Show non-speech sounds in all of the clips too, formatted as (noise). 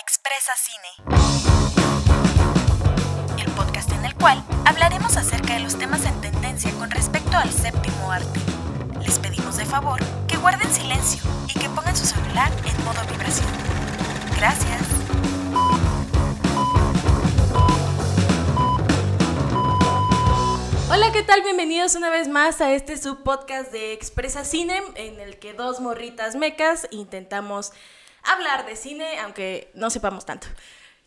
Expresa Cine, el podcast en el cual hablaremos acerca de los temas en tendencia con respecto al séptimo arte. Les pedimos de favor que guarden silencio y que pongan su celular en modo vibración. Gracias. Hola, ¿qué tal? Bienvenidos una vez más a este subpodcast de Expresa Cine, en el que dos morritas mecas intentamos hablar de cine, aunque no sepamos tanto.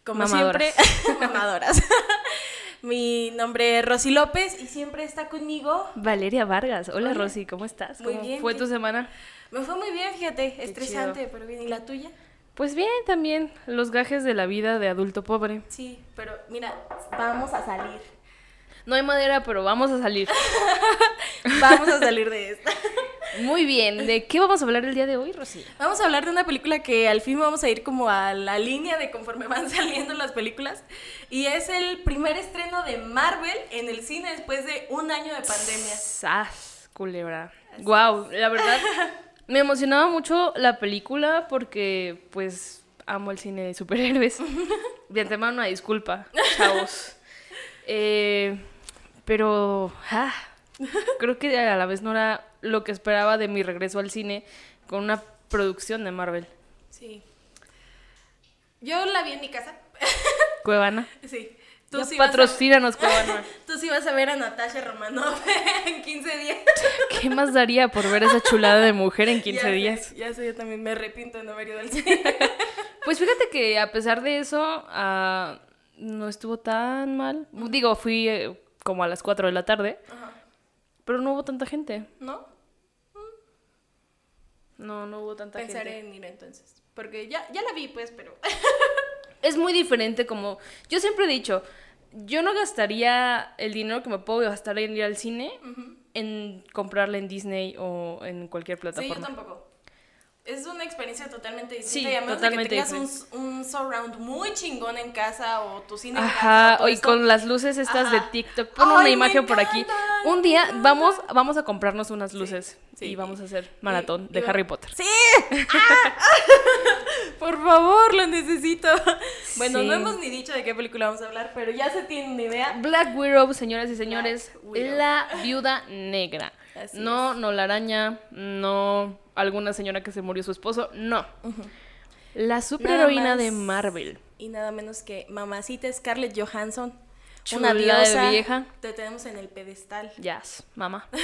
Como Mamadoras. siempre, (laughs) mamadoras. (laughs) Mi nombre es Rosy López y siempre está conmigo. Valeria Vargas. Hola, Hola. Rosy, ¿cómo estás? Muy ¿Cómo bien, fue ¿qué- tu semana? Me fue muy bien, fíjate, estresante, chido. pero bien. ¿Y la tuya? Pues bien, también. Los gajes de la vida de adulto pobre. Sí, pero mira, vamos a salir. No hay madera, pero vamos a salir. (laughs) Vamos a salir de esta. Muy bien. ¿De qué vamos a hablar el día de hoy, Rosy? Vamos a hablar de una película que al fin vamos a ir como a la línea de conforme van (laughs) saliendo las películas. Y es el primer estreno de Marvel en el cine después de un año de pandemia. ¡Sas! Culebra. Wow, la verdad, (laughs) me emocionaba mucho la película porque, pues, amo el cine de superhéroes. De antemano, una disculpa, chavos. Eh, pero, ah, creo que a la vez no era lo que esperaba de mi regreso al cine con una producción de Marvel. Sí. Yo la vi en mi casa. Cuevana. Sí. Ya sí vas a- patrocínanos, Cuevana. (laughs) Tú sí vas a ver a Natasha Romanoff (laughs) en 15 días. ¿Qué más daría por ver esa chulada de mujer en 15 (laughs) Ya sé, días? ya sé, yo también me arrepiento de no haber ido al cine. Pues fíjate que a pesar de eso, ah, no estuvo tan mal. Digo, fui eh, como a las 4 de la tarde, Ajá. pero no hubo tanta gente. ¿No? No, no hubo tanta Pensaré gente. en ir entonces. Porque ya, ya la vi, pues, pero. (laughs) Es muy diferente como... Yo siempre he dicho, yo no gastaría el dinero que me puedo gastar en ir al cine en comprarla en Disney o en cualquier Sí, yo plataforma. tampoco. Es una experiencia totalmente distinta. Sí, y a menos totalmente de que tengas un, un surround muy chingón en casa o tu cine en Ajá, casa. todo y esto. con las luces estas de Ajá. TikTok. Pon una imagen por aquí. Un día vamos, vamos a comprarnos unas luces sí. y vamos a hacer maratón de Harry Potter. ¡Sí! ¡Ah! (laughs) Por favor, lo necesito. Bueno, no hemos ni dicho de qué película vamos a hablar, pero ya se tiene una idea. Black Widow, señoras y señores, Widow. la viuda negra. Así no, no la araña, no alguna señora que se murió su esposo, no. La superheroína de. Marvel. Y nada menos que mamacita Scarlett Johansson. Una de diosa. vieja. Te tenemos en el pedestal. Yes, mamá. (laughs)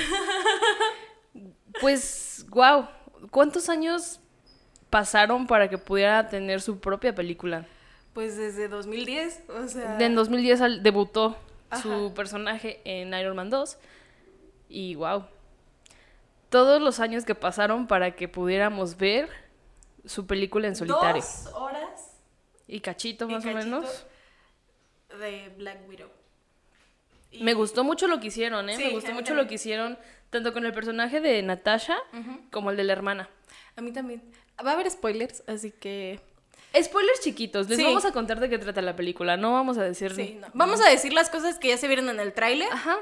Pues, wow, ¿cuántos años pasaron para que pudiera tener su propia película? Pues desde 2010, o sea... En 2010 al- debutó Ajá. su personaje en Iron Man 2 y wow. Todos los años que pasaron para que pudiéramos ver su película en solitario. Dos horas Y cachito y más o menos. de Black Widow. Y- Me gustó mucho lo que hicieron, ¿eh? Sí, Me gustó mucho también. lo que hicieron tanto con el personaje de Natasha como el de la hermana. A mí también. Va a haber spoilers, así que... Spoilers chiquitos, les Sí. vamos a contar de qué trata la película, no vamos a decir... Sí, no. Vamos a decir las cosas que ya se vieron en el tráiler Ajá.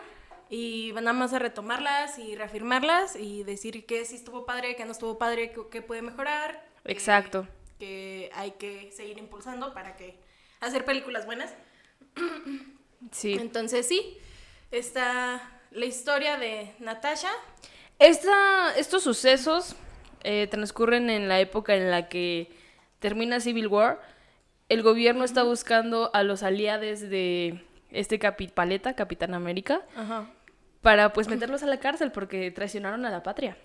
Y nada más a retomarlas y reafirmarlas y decir que sí estuvo padre, que no estuvo padre, que, que puede mejorar. que- Exacto. Que hay que seguir impulsando para que hacer películas buenas. (clears throat) Sí. Entonces sí, está la historia de Natasha. Esta, estos sucesos eh, transcurren en la época en la que termina Civil War. El gobierno está buscando a los aliados de este capi paleta, Capitán América, Ajá. para pues meterlos a la cárcel porque traicionaron a la patria.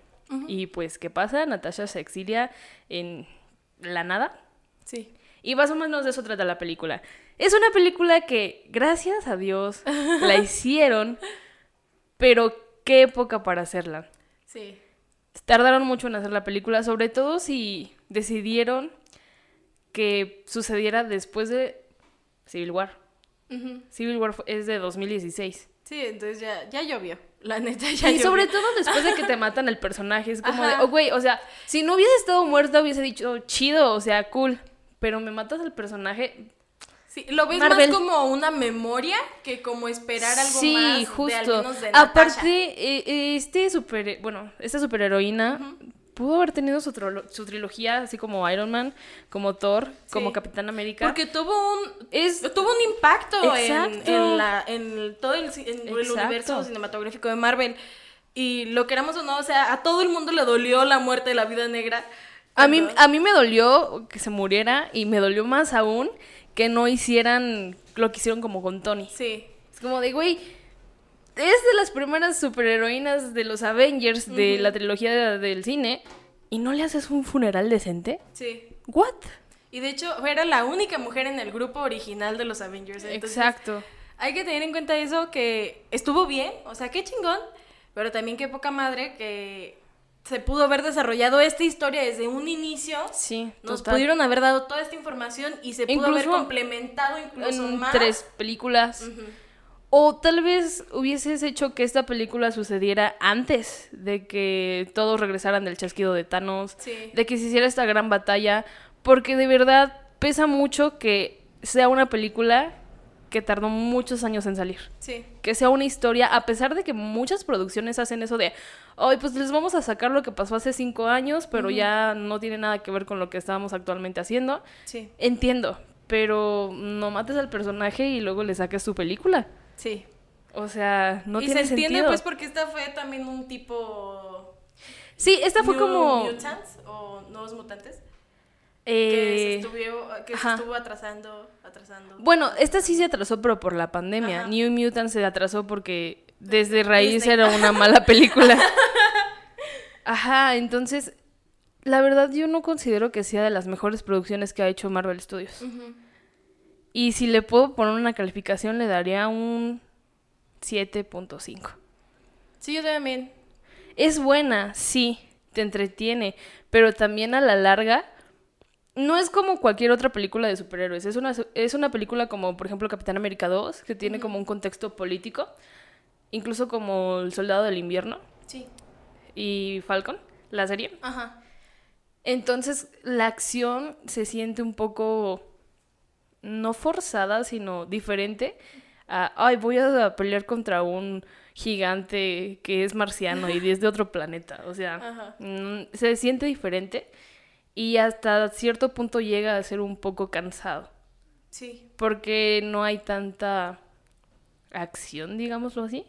Y pues, ¿qué pasa? Natasha se exilia en la nada. Sí. Y más o menos de eso trata la película. Es una película que, gracias a Dios, la (laughs) hicieron, pero qué época para hacerla. Sí. Tardaron mucho en hacer la película, sobre todo si decidieron que sucediera después de Civil War. Civil War es de 2016. Sí, entonces ya, ya llovió. La neta ya y llovió. sobre todo (laughs) después de que te matan el personaje, es como de, oh, güey, o sea, si no hubiese estado muerta hubiese dicho, chido, o sea, cool, pero me matas al personaje. Sí, lo ves Marvel. más como una memoria que como esperar algo sí, más de, al justo. menos de. Aparte, eh, eh, este super, bueno, esta superheroína, pudo haber tenido su, trilogía, así como Iron Man, como Thor, como Capitán América. Porque tuvo un es tuvo un impacto en, la, en todo el, en universo cinematográfico de Marvel. Y lo queramos o no, o sea, a todo el mundo le dolió la muerte de la vida negra. A mí, a mí me dolió que se muriera y me dolió más aún que no hicieran lo que hicieron como con Tony. Sí. Es como de, güey, de las primeras superheroínas de los Avengers de la trilogía de- del cine y no le haces un funeral decente. Sí. ¿What? Y de hecho, era la única mujer en el grupo original de los Avengers. entonces, Exacto. Hay que tener en cuenta eso, que estuvo bien, o sea, qué chingón, pero también qué poca madre que se pudo haber desarrollado esta historia desde un inicio. Sí, Nos total. pudieron haber dado toda esta información y se pudo haber complementado incluso en más. tres películas. O tal vez hubieses hecho que esta película sucediera antes de que todos regresaran del chasquido de Thanos, Sí. de que se hiciera esta gran batalla, porque de verdad pesa mucho que sea una película que tardó muchos años en salir. Sí. Que sea una historia, a pesar de que muchas producciones hacen eso de, ay, pues les vamos a sacar lo que pasó hace cinco años, pero ya no tiene nada que ver con lo que estábamos actualmente haciendo. Sí. Entiendo, pero no mates al personaje y luego le saques su película. Sí. O sea, no y tiene se entiende sentido. pues porque esta fue también un tipo... Sí, esta fue New como... Mutants o Nuevos Mutantes. Que, eh, se, estuvo, que se estuvo atrasando, atrasando. Bueno, esta sí se atrasó, pero por la pandemia. Ajá. New Mutant se atrasó porque desde raíz Disney. era una mala película. (laughs) Ajá, entonces, la verdad yo no considero que sea de las mejores producciones que ha hecho Marvel Studios. Y si le puedo poner una calificación, le daría un 7.5. Sí, yo también. Es buena, sí, te entretiene, pero también a la larga no es como cualquier otra película de superhéroes. Es una, es una película como, por ejemplo, Capitán América 2, que tiene como un contexto político, incluso como El Soldado del Invierno Sí. y Falcon, la serie. Ajá. Entonces la acción se siente un poco no forzada, sino diferente. A, Ay, voy a pelear contra un gigante que es marciano y es de otro planeta. O sea, (laughs) mm, se siente diferente y hasta cierto punto llega a ser un poco cansado. Sí. Porque no hay tanta acción, digámoslo así.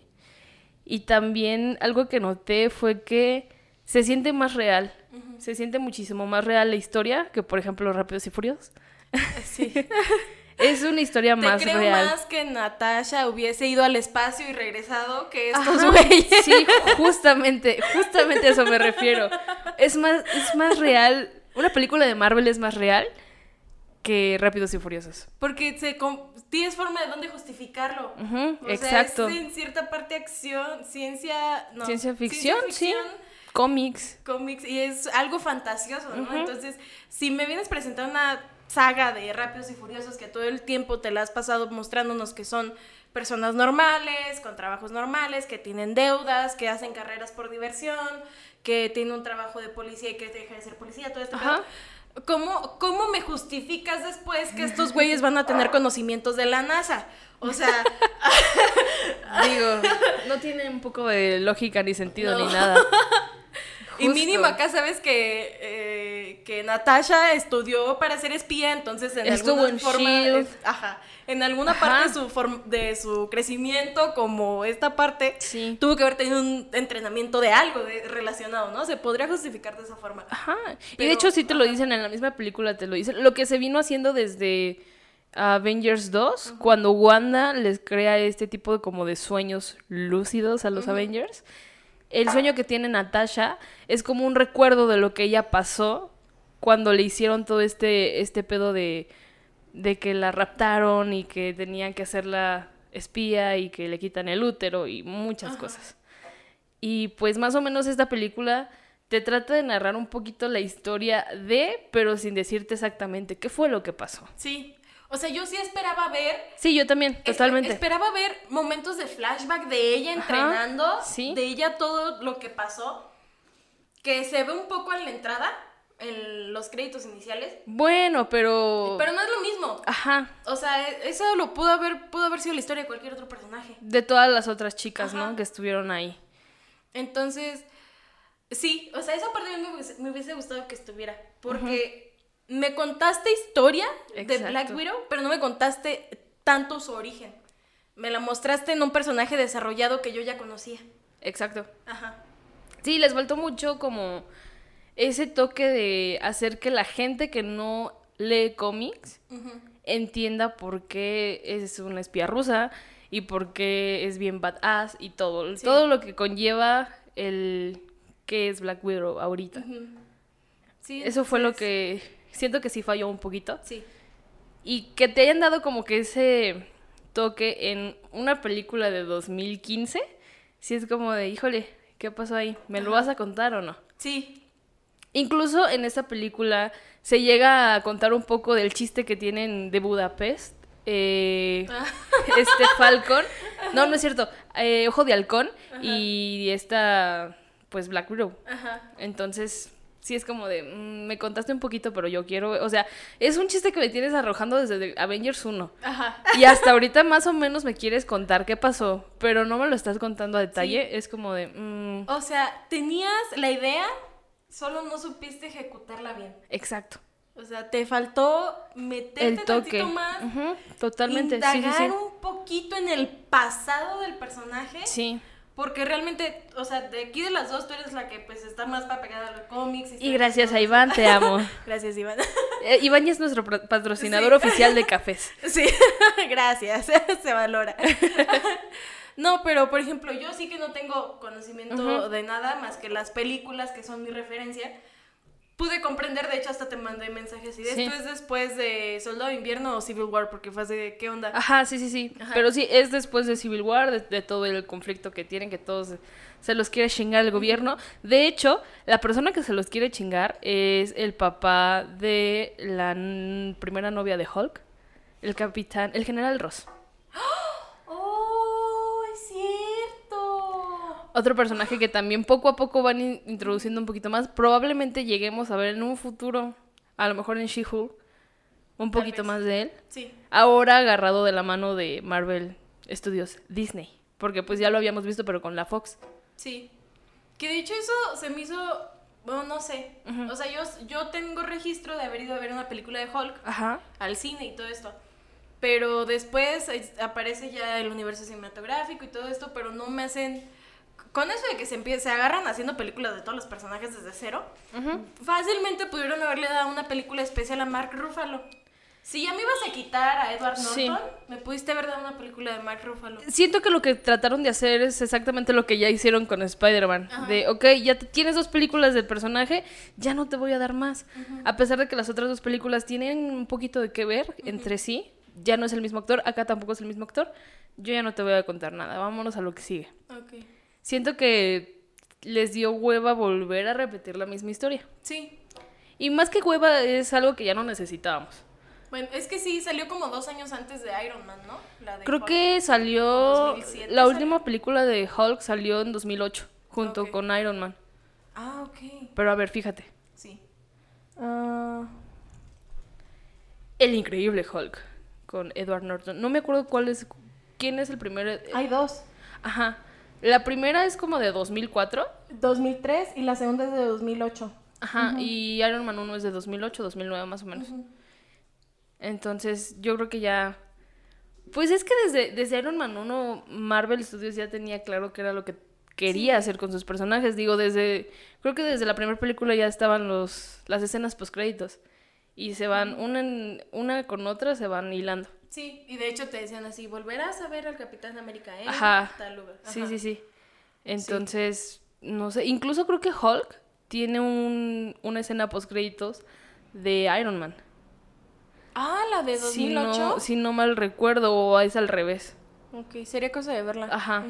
Y también algo que noté fue que se siente más real. Se siente muchísimo más real la historia que, por ejemplo, Rápidos y Furiosos. (laughs) Sí. (laughs) Es una historia Te más creo real. más que Natasha hubiese ido al espacio y regresado que estos güeyes. Sí, justamente, justamente a eso me refiero. Es más, es más real. Una película de Marvel es más real que Rápidos y Furiosos. Porque se tienes forma de dónde justificarlo. O sea, exacto. es en cierta parte acción, ciencia... no, Ciencia ficción, sí. ficción, Cómics. cómics y es algo fantasioso, ¿no? Entonces, si me vienes presentando una saga de Rápidos y Furiosos que todo el tiempo te la has pasado mostrándonos que son personas normales, con trabajos normales, que tienen deudas, que hacen carreras por diversión, que tienen un trabajo de policía y que deja de ser policía, todo esto. ¿Cómo, ¿Cómo me justificas después que estos güeyes van a tener conocimientos de la NASA? O sea, (laughs) Digo, no tiene un poco de lógica ni sentido No. ni nada. Y mínimo acá sabes que, eh, que Natasha estudió para ser espía, entonces en Estuvo alguna en forma, ajá, en alguna Ajá. parte de su, form- de su crecimiento como esta parte, Sí. tuvo que haber tenido un entrenamiento de algo de- relacionado, ¿no? Se podría justificar de esa forma. Ajá. y de hecho sí te lo dicen en la misma película, te lo dicen. Lo que se vino haciendo desde Avengers 2, cuando Wanda les crea este tipo de como de sueños lúcidos a los Avengers. El sueño que tiene Natasha es como un recuerdo de lo que ella pasó cuando le hicieron todo este, este pedo de, de que la raptaron y que tenían que hacerla espía y que le quitan el útero y muchas cosas. Y pues más o menos esta película te trata de narrar un poquito la historia de, pero sin decirte exactamente qué fue lo que pasó. Sí. O sea, yo sí esperaba ver Sí, yo también, totalmente. Esperaba ver momentos de flashback de ella Ajá, entrenando, sí. de ella todo lo que pasó, que se ve un poco en la entrada, en los créditos iniciales, Bueno, pero... pero no es lo mismo. Ajá, O sea, e- eso lo pudo haber, pudo haber sido la historia de cualquier otro personaje. de todas las otras chicas, Ajá. ¿no? Que estuvieron ahí. Entonces, Sí, o sea, esa parte a mí me hubiese, me hubiese gustado que estuviera. Porque me contaste historia de. Black Widow, pero no me contaste tanto su origen. Me la mostraste en un personaje desarrollado que yo ya conocía. Exacto. Ajá. Sí, les faltó mucho como ese toque de hacer que la gente que no lee cómics entienda por qué es una espía rusa y por qué es bien badass y todo. Sí. Todo lo que conlleva el que es Black Widow ahorita. Sí, Eso fue lo que siento que sí falló un poquito. Sí. Y que te hayan dado como que ese toque en una película de 2015, sí es como de, híjole, ¿qué pasó ahí? ¿Me lo Ajá. vas a contar o no? Sí. Incluso en esta película se llega a contar un poco del chiste que tienen de Budapest. eh, Ah. (laughs) este Falcon. No, no es cierto. eh, Ojo de Halcón. Y esta, pues, Black Widow. Ajá. Entonces, sí es como de, mm, me contaste un poquito, pero yo quiero, o sea, es un chiste que me tienes arrojando desde Avengers 1. Ajá. Y hasta ahorita más o menos me quieres contar qué pasó, pero no me lo estás contando a detalle. Es como de, mm, O sea, tenías la idea, solo no supiste ejecutarla bien. exacto. O sea, te faltó meterte El toque. tantito más, totalmente. Sí, indagar sí. un poquito en el pasado del personaje. Sí. Porque realmente, o sea, de aquí de las dos, tú eres la que pues está más pegada a los cómics. Y gracias a Iván, te amo. (laughs) Gracias, Iván. (laughs) Eh, Iván ya es nuestro patrocinador Sí. oficial de cafés. (laughs) Sí, gracias, se valora. No, pero por ejemplo, yo sí que no tengo conocimiento de nada más que las películas que son mi referencia. Pude comprender, de hecho, hasta te mandé mensajes y de Sí. esto es después de Soldado de Invierno o Civil War, porque fue así de qué onda. Ajá, sí, sí, sí. Ajá. Pero sí, es después de Civil War, de, de todo el conflicto que tienen, que todos se, los quiere chingar el gobierno. De hecho, la persona que se los quiere chingar es el papá de la primera novia de Hulk, el capitán, el general Ross. ¡Oh, Otro personaje que también poco a poco van in- introduciendo un poquito más. Probablemente lleguemos a ver en un futuro, a lo mejor en She-Hulk, un poquito vez. más de él. Sí, Ahora agarrado de la mano de Marvel Studios Disney. Porque pues ya lo habíamos visto, pero con la Fox. sí. Que de hecho eso se me hizo, bueno, no sé. O sea, yo, yo tengo registro de haber ido a ver una película de Hulk Ajá. al cine y todo esto. Pero después es- aparece ya el universo cinematográfico y todo esto, pero no me hacen... Con eso de que se, empie- se agarran haciendo películas de todos los personajes desde cero, fácilmente pudieron haberle dado una película especial a Mark Ruffalo. Si ya me ibas a quitar a Edward Norton, Sí. me pudiste haber dado una película de Mark Ruffalo. Siento que lo que trataron de hacer es exactamente lo que ya hicieron con Spider-Man. De, ok, ya te- tienes dos películas del personaje, ya no te voy a dar más. A pesar de que las otras dos películas tienen un poquito de que ver entre sí, ya no es el mismo actor, acá tampoco es el mismo actor, yo ya no te voy a contar nada, vámonos a lo que sigue. Ok. Siento que les dio hueva volver a repetir la misma historia. Sí. Y más que hueva es algo que ya no necesitábamos. Bueno, es que sí, salió como dos años antes de Iron Man, ¿no? La de Creo Hulk. que salió... 2007 La salió. última película de Hulk salió en 2008, junto con Iron Man. Ah, ok. Pero a ver, fíjate. Sí. El increíble Hulk, con Edward Norton. No me acuerdo cuál es... ¿Quién es el primero? Hay dos. Ajá. La primera es como de 2004. 2003 y la segunda es de 2008. Ajá. Y Iron Man 1 es de 2008, 2009 más o menos. Entonces, yo creo que ya... Pues es que desde, desde Iron Man 1, Marvel Studios ya tenía claro que era lo que quería hacer con sus personajes. Digo, desde... Creo que desde la primera película ya estaban los, las escenas postcréditos. Y se van, una, en- una con otra se van hilando. Sí, y de hecho te decían así, volverás a ver al Capitán América en Ajá. tal lugar. Sí, Ajá. sí, sí. Entonces, no sé. Incluso creo que Hulk tiene un, una escena postcréditos de Iron Man. Ah, la de Si 2008. no, si no mal recuerdo, o es al revés. Ok, sería cosa de verla. Ajá.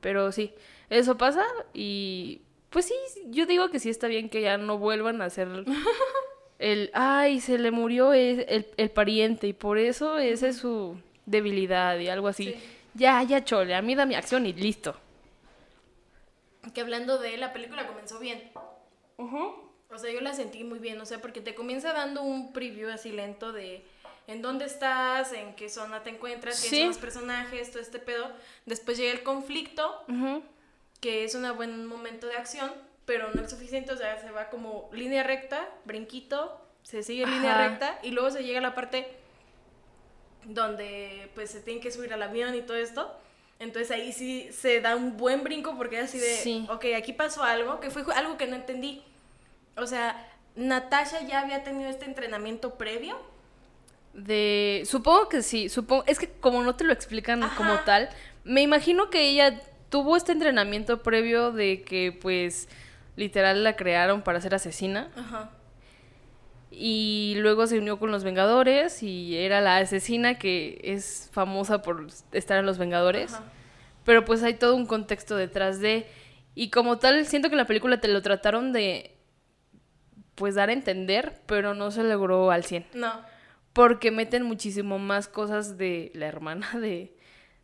Pero sí, eso pasa y pues sí, yo digo que sí está bien que ya no vuelvan a hacer (laughs) el, ay, se le murió el, el, el pariente y por eso esa es su debilidad y algo así. Sí. Ya, ya chole, a mí da mi acción y listo. Que hablando de la película comenzó bien. O sea, yo la sentí muy bien, o sea, porque te comienza dando un preview así lento de en dónde estás, en qué zona te encuentras, quiénes Sí. son los personajes, todo este pedo. Después llega el conflicto, que es un buen momento de acción. Pero no es suficiente, o sea, se va como línea recta, brinquito, se sigue línea recta y luego se llega a la parte donde pues se tienen que subir al avión y todo esto. Entonces ahí sí se da un buen brinco porque es así de, Sí. ok, aquí pasó algo, que fue algo que no entendí. O sea, Natasha ya había tenido este entrenamiento previo. De. Supongo que sí. Supongo. Es que como no te lo explican Ajá. como tal, me imagino que ella tuvo este entrenamiento previo de que, pues, literal la crearon para ser asesina. Ajá. Y luego se unió con los Vengadores y era la asesina que es famosa por estar en los Vengadores. Ajá. Pero pues hay todo un contexto detrás de... Y como tal, siento que en la película te lo trataron de... Pues dar a entender, pero no se logró al 100. No. Porque meten muchísimo más cosas de la hermana de,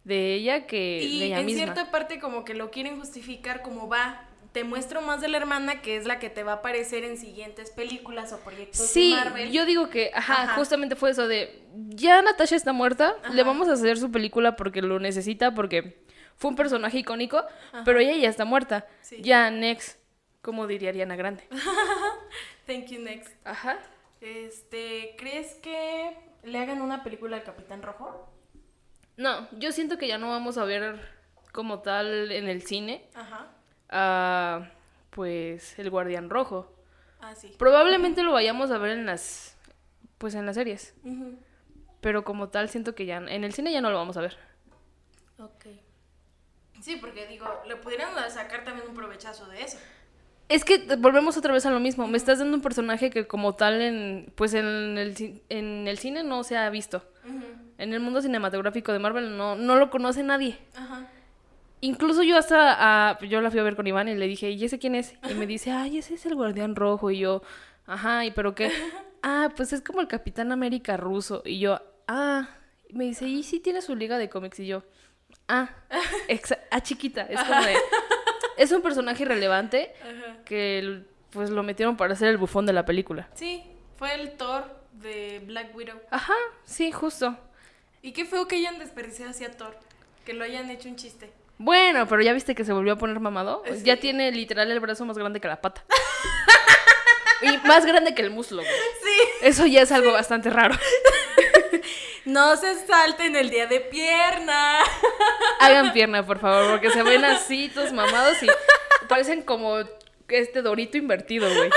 de ella que de Y ella en misma. cierta parte como que lo quieren justificar como va. Te muestro más de la hermana que es la que te va a aparecer en siguientes películas o proyectos Sí, de Marvel. yo digo que, ajá, Ajá. justamente fue eso de, ya Natasha está muerta, le vamos a hacer su película porque lo necesita, porque fue un personaje icónico, pero ella ya está muerta. Sí. Ya, next, como diría Ariana Grande. (laughs) Thank you next. Ajá. Este, ¿crees que le hagan una película al Capitán Rojo? No, yo siento que ya no vamos a ver como tal en el cine Ajá. A, pues, el Guardián Rojo. Ah, sí. Probablemente lo vayamos a ver en las, pues, en las series. Pero como tal, siento que ya en el cine ya no lo vamos a ver. Ok. Sí, porque digo, le pudieran sacar también un provechazo de eso. Es que volvemos otra vez a lo mismo. Me estás dando un personaje que como tal en pues en el, en el cine no se ha visto. En el mundo cinematográfico de Marvel no, no lo conoce nadie. Ajá. Incluso yo hasta ah, yo la fui a ver con Iván y le dije, ¿y ese quién es? Y me dice, ay, ese es el guardián rojo. Y yo, ajá, ¿y pero qué? (laughs) Ah, pues es como el Capitán América ruso. Y yo, ah, y me dice, ¿y sí tiene su liga de cómics? Y yo, ah, (laughs) ah, chiquita. Es como de, (laughs) es un personaje relevante Ajá. que pues lo metieron para hacer el bufón de la película. Sí, fue el Thor de Black Widow. Ajá, sí, justo. Y qué feo que hayan desperdiciado así a Thor. Que lo hayan hecho un chiste. Bueno, pero ya viste que se volvió a poner mamado. Sí. Ya tiene literal el brazo más grande que la pata. (laughs) y más grande que el muslo. güey. Sí. Eso ya es algo bastante raro. (laughs) No se salten el día de pierna. (laughs) Hagan pierna, por favor, porque se ven así, todos mamados y parecen como este dorito invertido, güey.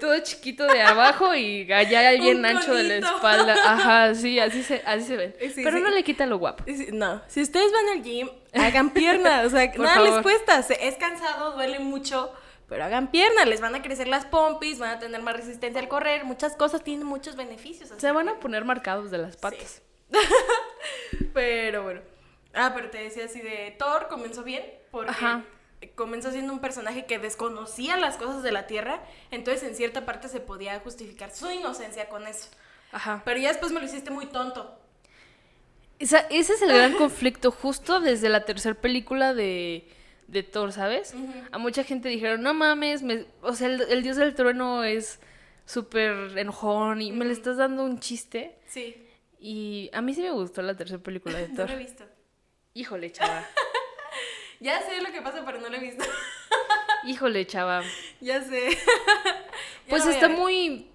Todo chiquito de abajo y allá bien ancho de la espalda. (laughs) Ajá, sí, así se, así se ven. Sí, Pero sí. no le quita lo guapo. Sí, No, si ustedes van al gym, hagan pierna. O sea, (laughs) Por nada les cuesta. Es cansado, duele mucho. Pero hagan pierna, les van a crecer las pompis, van a tener más resistencia al correr, muchas cosas tienen muchos beneficios. así Se van a poner marcados de las patas. (laughs) Pero bueno. Ah, pero te decía así de Thor comenzó bien porque Ajá. Comenzó siendo un personaje que desconocía las cosas de la Tierra, entonces en cierta parte se podía justificar su inocencia con eso. Ajá. Pero ya después me lo hiciste muy tonto. Esa- ese es el gran (laughs) conflicto justo desde la tercera película de, de Thor, ¿sabes? A mucha gente dijeron, no mames, me- o sea, el, el dios del trueno es súper enojón y me le estás dando un chiste. Sí, Y a mí sí me gustó la tercera película de (laughs) no Thor. lo he visto. Híjole, chava. (laughs) Ya sé lo que pasa, pero no lo he visto. (laughs) Híjole, chava. ya sé. (laughs) Pues está muy...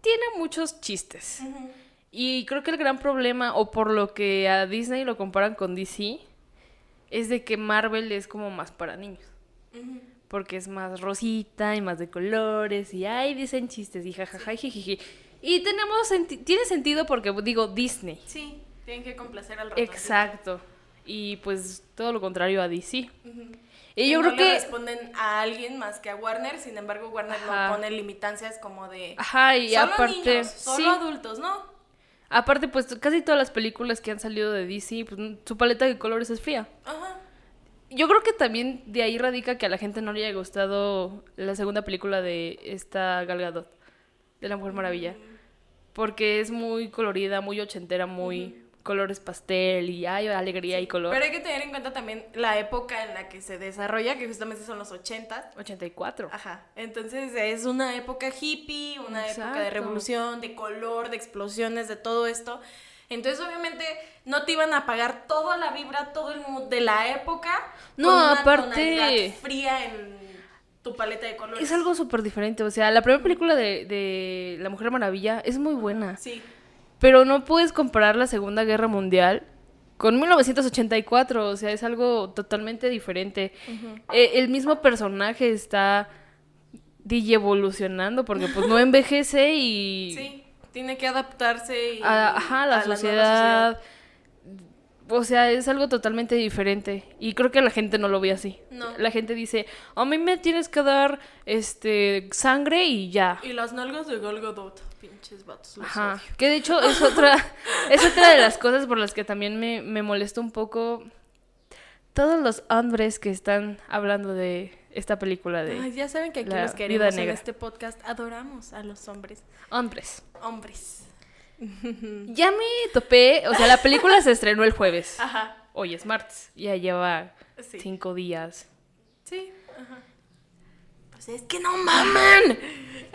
Tiene muchos chistes. Ujú. Y creo que el gran problema, o por lo que a Disney lo comparan con DC, es de que Marvel es como más para niños. Porque es más rosita y más de colores y ay, dicen chistes y jajaja y jijiji. Y tenemos senti- tiene sentido porque digo Disney. Sí, tienen que complacer al ratoncito. Exacto. Y pues todo lo contrario a DC. Y yo no creo que responden a alguien más que a Warner, sin embargo Warner Ajá. no pone limitancias como de ajá, y solo aparte niños, solo sí. adultos, ¿no? Aparte pues casi todas las películas que han salido de DC, pues su paleta de colores es fría. Ajá. Yo creo que también de ahí radica que a la gente no le haya gustado la segunda película de esta Gal Gadot, de la Mujer Maravilla. Porque es muy colorida, muy ochentera, muy colores pastel y hay alegría y color. Pero hay que tener en cuenta también la época en la que se desarrolla, que justamente son los 80. 84. Ajá. Entonces es una época hippie, una época de revolución, de color, de explosiones, de todo esto. Entonces, obviamente, no te iban a pagar toda la vibra, todo el mood de la época. No, con una aparte- fría en. tu paleta de colores. Es algo súper diferente. O sea, la primera película de, de La Mujer Maravilla es muy buena. Sí. Pero no puedes comparar la Segunda Guerra Mundial con 1984. O sea, es algo totalmente diferente. Eh, el mismo personaje está evolucionando porque pues no envejece y... Sí, tiene que adaptarse y- a- ajá, la a sociedad. O sea, es algo totalmente diferente. Y creo que la gente no lo ve así. No. La gente dice, a mí me tienes que dar este sangre y ya. Y las nalgas de Gal Gadot, pinches vatos, los Ajá. odio. Que de hecho es (laughs) otra, es otra de las cosas por las que también me, me molesta un poco todos los hombres que están hablando de esta película de Ay, ya saben que aquí los queremos en este podcast. Adoramos a los hombres. hombres. Hombres. (laughs) Ya me topé, o sea, la película se estrenó el jueves. Ajá. Hoy es martes. Ya lleva Sí. cinco días. Sí. Ajá. Pues es que no mamen.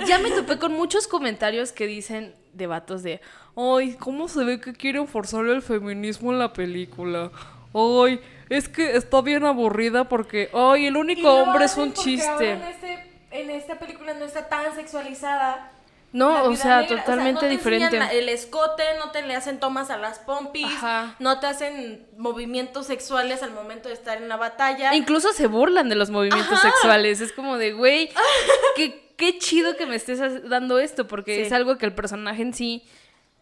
Ya me topé con muchos comentarios que dicen de vatos de, ay, ¿cómo se ve que quieren forzar el feminismo en la película? Ay, es que está bien aburrida porque, ay, el único hombre es un chiste. En, este, en esta película no está tan sexualizada. No, o sea, negra. totalmente no diferente. el escote, no te le hacen tomas a las pompis, Ajá. no te hacen movimientos sexuales al momento de estar en la batalla. Incluso se burlan de los movimientos Ajá. sexuales. Es como de, güey, (laughs) qué, qué chido que me estés dando esto, porque Sí. es algo que el personaje en sí,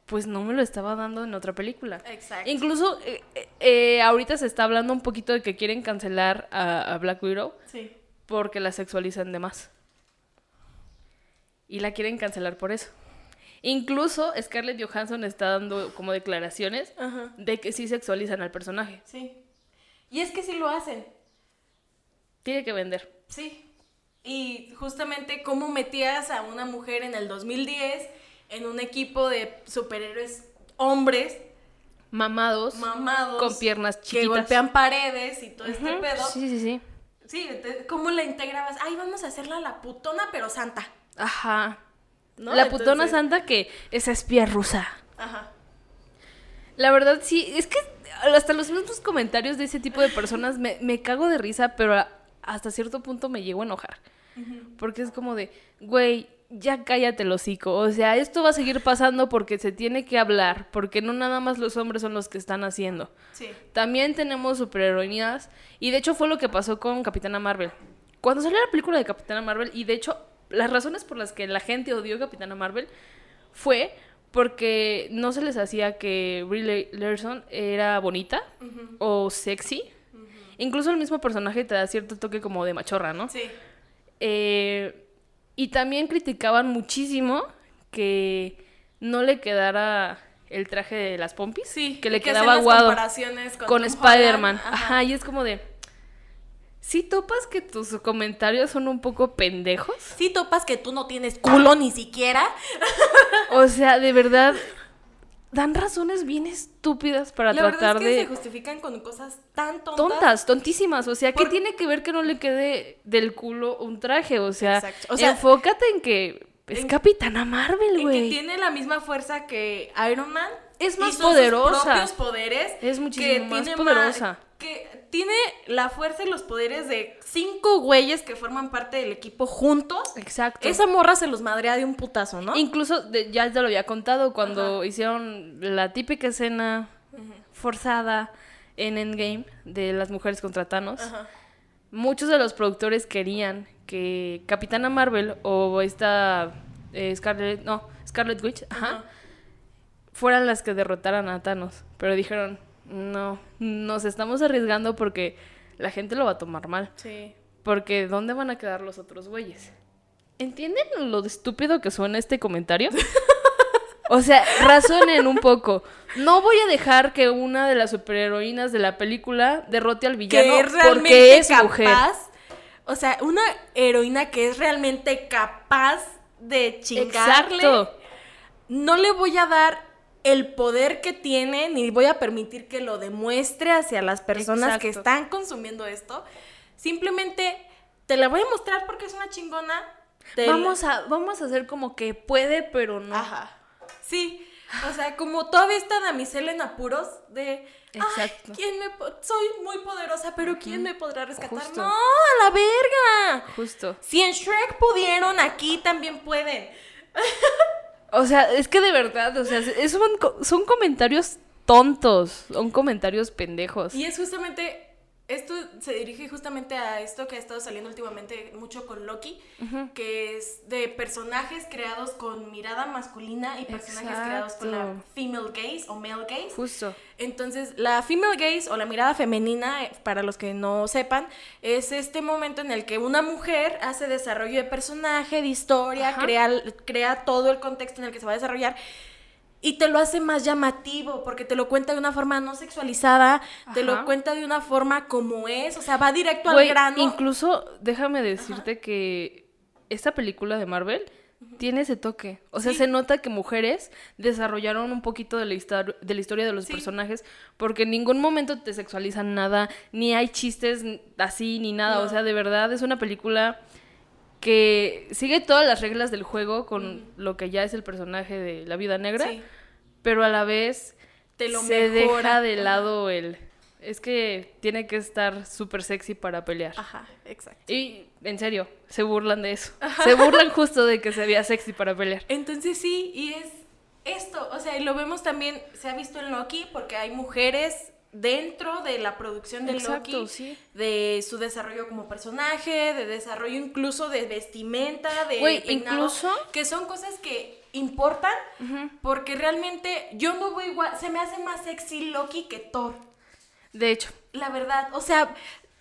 pues no me lo estaba dando en otra película. Exacto. Incluso eh, eh, eh, ahorita se está hablando un poquito de que quieren cancelar a, a Black Widow Sí. porque la sexualizan de más. Y la quieren cancelar por eso. Incluso Scarlett Johansson está dando como declaraciones Ajá. de que sí sexualizan al personaje. Sí. Y es que sí lo hacen. Tiene que vender. Sí. Y justamente cómo metías a una mujer en el 2010 en un equipo de superhéroes hombres Mamados. mamados Con piernas que chiquitas. golpean paredes y todo este Ujú, pedo. Sí, sí, sí. Sí, ¿cómo la integrabas? Ay, vamos a hacerla la putona pero santa. Ajá. ¿no? La putona Entonces- santa que es espía rusa. Ajá. La verdad, sí, es que hasta los mismos comentarios de ese tipo de personas me, me cago de risa, pero hasta cierto punto me llego a enojar. Porque es como de, güey, ya cállate el hocico. O sea, esto va a seguir pasando porque se tiene que hablar, porque no nada más los hombres son los que están haciendo. Sí. También tenemos superheroínas, y de hecho fue lo que pasó con Capitana Marvel. Cuando salió la película de Capitana Marvel, y de hecho las razones por las que la gente odió a Capitana Marvel fue porque no se les hacía que Brie Larson era bonita o sexy. Incluso el mismo personaje te da cierto toque como de machorra, ¿no? Sí. Eh, y también criticaban muchísimo que no le quedara el traje de las pompis, Sí. que le que quedaba aguado con, Spider-Man. Ajá. y es como de. ¿Sí topas que tus comentarios son un poco pendejos? Sí topas que tú no tienes culo ni siquiera. O sea, de verdad, dan razones bien estúpidas para La tratar verdad es que de. se justifican con cosas tan tontas. Tontas, tontísimas. O sea, ¿qué Por- tiene que ver que no le quede del culo un traje? O sea, Exacto. O sea, enfócate en que es en- Capitana Marvel, En que güey. tiene la misma fuerza que Iron Man. Es más y son sus poderosa. propios poderes. Es muchísimo más poderosa. que tiene la fuerza y los poderes de cinco güeyes que forman parte del equipo juntos. Exacto. Esa morra se los madrea de un putazo, ¿no? Incluso de- ya te lo había contado cuando hicieron la típica escena forzada en Endgame de las mujeres contra Thanos. Ajá. Muchos de los productores querían que Capitana Marvel o esta eh, Scarlet, no, Scarlet Witch, Ajá. Fueran las que derrotaran a Thanos. Pero dijeron, no, nos estamos arriesgando porque la gente lo va a tomar mal. Sí. Porque ¿dónde van a quedar los otros güeyes? ¿Entienden lo estúpido que suena este comentario? O sea, razonen un poco. No voy a dejar que una de las superheroínas de la película derrote al villano que es porque es capaz. mujer. O sea, una heroína que es realmente capaz de chingarle. Exacto. No le voy a dar el poder que tiene, ni voy a permitir que lo demuestre hacia las personas que están consumiendo esto. Simplemente te la voy a mostrar porque es una chingona. Te la- Vamos a, vamos a hacer como que puede, pero no. Ajá. Sí. O sea, como todavía esta damisela en apuros de... Exacto. Ay, ¿quién me soy muy poderosa, pero ¿quién me podrá rescatar? Justo. No, a la verga. Justo. Si en Shrek pudieron, aquí también pueden. (laughs) O sea, es que de verdad, o sea, es- co- son comentarios tontos, son comentarios pendejos. Y es justamente, esto se dirige justamente a esto que ha estado saliendo últimamente mucho con Loki, que es de personajes creados con mirada masculina y personajes creados con la female gaze o male gaze. Justo. Entonces, la female gaze o la mirada femenina, eh, para los que no sepan, es este momento en el que una mujer hace desarrollo de personaje, de historia, Ajá. crea, crea todo el contexto en el que se va a desarrollar y te lo hace más llamativo porque te lo cuenta de una forma no sexualizada, te lo cuenta de una forma como es, o sea, va directo al grano. incluso déjame decirte que esta película de Marvel tiene ese toque. O sea, Sí. se nota que mujeres desarrollaron un poquito de la, histor- de la historia de los Sí. personajes porque en ningún momento te sexualizan nada, ni hay chistes así, ni nada. O sea, de verdad es una película que sigue todas las reglas del juego con lo que ya es el personaje de la vida negra, Sí. pero a la vez Te lo se mejora. deja de lado el... Es que tiene que estar súper sexy para pelear. Ajá, exacto. Y en serio, se burlan de eso. Se burlan justo de que se veía sexy para pelear. Entonces sí, y es esto, o sea, y lo vemos también, se ha visto en Loki, porque hay mujeres dentro de la producción de Exacto, Loki, sí. de su desarrollo como personaje, de desarrollo incluso de vestimenta, de Güey, peinado, incluso- que son cosas que importan, porque realmente yo no voy igual, se me hace más sexy Loki que Thor, De hecho, la verdad, o sea...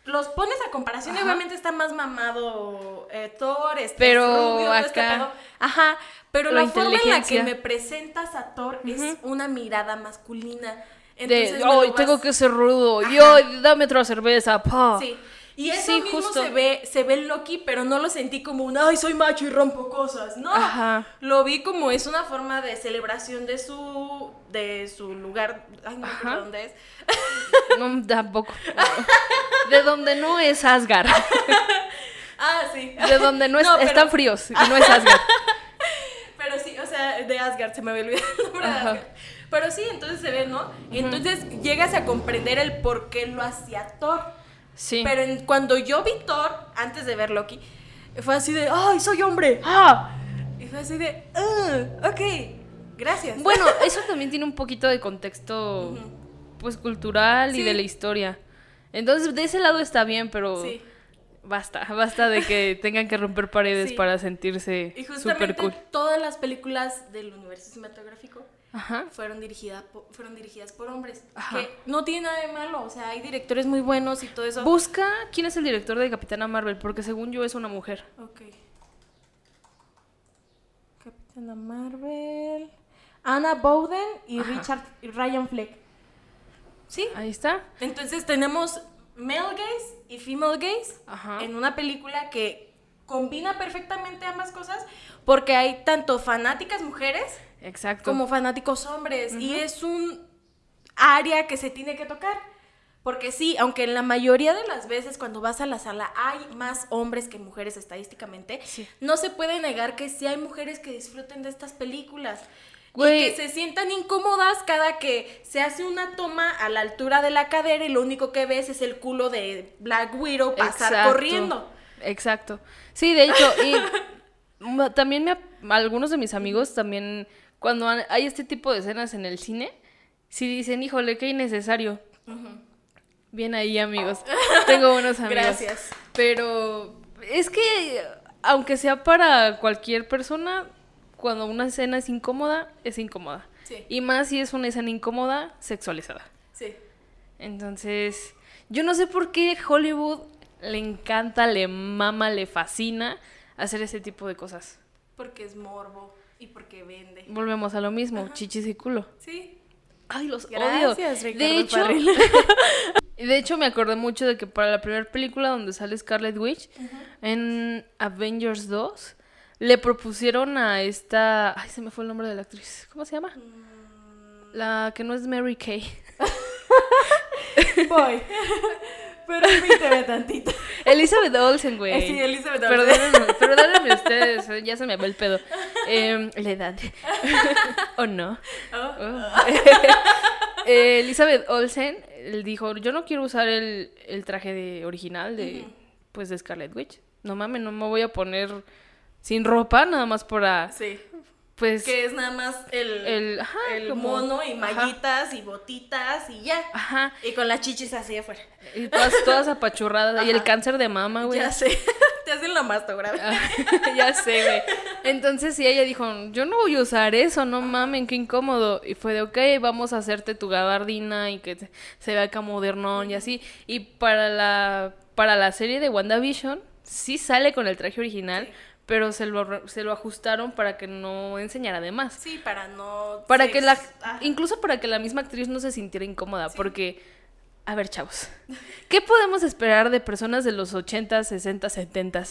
Los pones a comparación Ajá. obviamente está más mamado eh, Thor, este, Pero rubio, este acá- pedo. Ajá, pero La la, forma en la que me presentas a Thor es una mirada masculina. De, Entonces lo tengo vas- que ser rudo, y Ajá. hoy dame otra cerveza, pa. Sí. Y eso Sí, mismo justo. se ve, se ve en Loki, pero no lo sentí como un ay soy macho y rompo cosas. No. Ajá. Lo vi como es una forma de celebración de su de su lugar. Ay, no Ajá. dónde es. (laughs) No, tampoco. De donde no es Asgard. (laughs) Ah, sí. De donde no, es, No, pero- están fríos y no es Asgard. (laughs) Pero sí, o sea, de Asgard, se me había olvidado el nombre de. Asgard. Pero sí, entonces se ve, ¿no? Y entonces llegas a comprender el por qué lo hacía Thor. Sí. Pero en- cuando yo vi Thor, antes de ver Loki, fue así de, ¡ay, soy hombre! ¡Ah! Y fue así de, "Ah, ok, gracias. Bueno, (laughs) eso también tiene un poquito de contexto, pues, cultural y de la historia. Entonces, de ese lado está bien, pero Sí. basta, basta de que (laughs) tengan que romper paredes Sí. para sentirse Y justamente cool. todas las películas del universo cinematográfico Ajá. fueron, dirigida po- fueron dirigidas por hombres. Ajá. Que no tiene nada de malo, o sea, hay directores muy buenos y todo eso. Busca quién es el director de Capitana Marvel, porque según yo es una mujer. Ok. Capitana Marvel. Anna Bowden y Ajá. Richard y Ryan Fleck. ¿Sí? Ahí está. Entonces tenemos male gaze y female Ajá. en una película que combina perfectamente ambas cosas porque hay tanto fanáticas mujeres Exacto. como fanáticos hombres y es un área que se tiene que tocar. Porque sí, aunque en la mayoría de las veces cuando vas a la sala hay más hombres que mujeres estadísticamente, Sí. no se puede negar que sí hay mujeres que disfruten de estas películas. Güey. Y que se sientan incómodas cada que se hace una toma a la altura de la cadera y lo único que ves es el culo de Black Widow pasar Exacto. corriendo. Exacto. Sí, de hecho, y (laughs) también me, algunos de mis amigos también, cuando hay este tipo de escenas en el cine, sí dicen, híjole, qué innecesario. Bien ahí, amigos. (laughs) Tengo buenos amigos. Gracias. Pero es que, aunque sea para cualquier persona, cuando una escena es incómoda, es incómoda. Sí. Y más si es una escena incómoda, sexualizada. Sí. Entonces, yo no sé por qué Hollywood le encanta, le mama, le fascina hacer ese tipo de cosas. Porque es morbo y porque vende. Volvemos a lo mismo, chichis y culo. Sí. Ay, los Gracias, odio. Ricardo de hecho, (laughs) de hecho me acordé mucho de que para la primera película donde sale Scarlet Witch en Avengers 2 le propusieron a esta, ay, se me fue el nombre de la actriz. ¿Cómo se llama? Mm. La que no es Mary Kay. (laughs) Voy. (laughs) Permíteme tantito. (laughs) Elizabeth Olsen, güey. Eh, sí, Elizabeth Olsen. Perdónenme, (laughs) perdónenme ustedes, ya se me va el pedo. Em, la edad. (laughs) ¿O no? Oh. Oh. Eh, Elizabeth Olsen dijo, yo no quiero usar el, el traje de original de, pues, de Scarlet Witch. No mames, no me voy a poner sin ropa nada más para, Sí. Pues... Que es nada más el, El- ajá, el como- mono y ajá. mallitas y botitas y ya. Ajá, Y con las chichis así afuera. y todas, todas (laughs) apachurradas. Y el cáncer de mama, güey. Ya sé. (laughs) Te hacen la mastografía. Ah, (laughs) ya sé, güey. Entonces sí, ella dijo, yo no voy a usar eso, no mamen, qué incómodo. Y fue de, ok, vamos a hacerte tu gabardina y que se vea acá modernón y así. Y para la, para la serie de WandaVision, sí sale con el traje original, pero se lo, se lo ajustaron para que no enseñara de más. Sí, para no. Para sex- que la, Ah, incluso para que la misma actriz no se sintiera incómoda, porque, a ver, chavos, ¿qué podemos esperar de personas de los 80, 60, 70?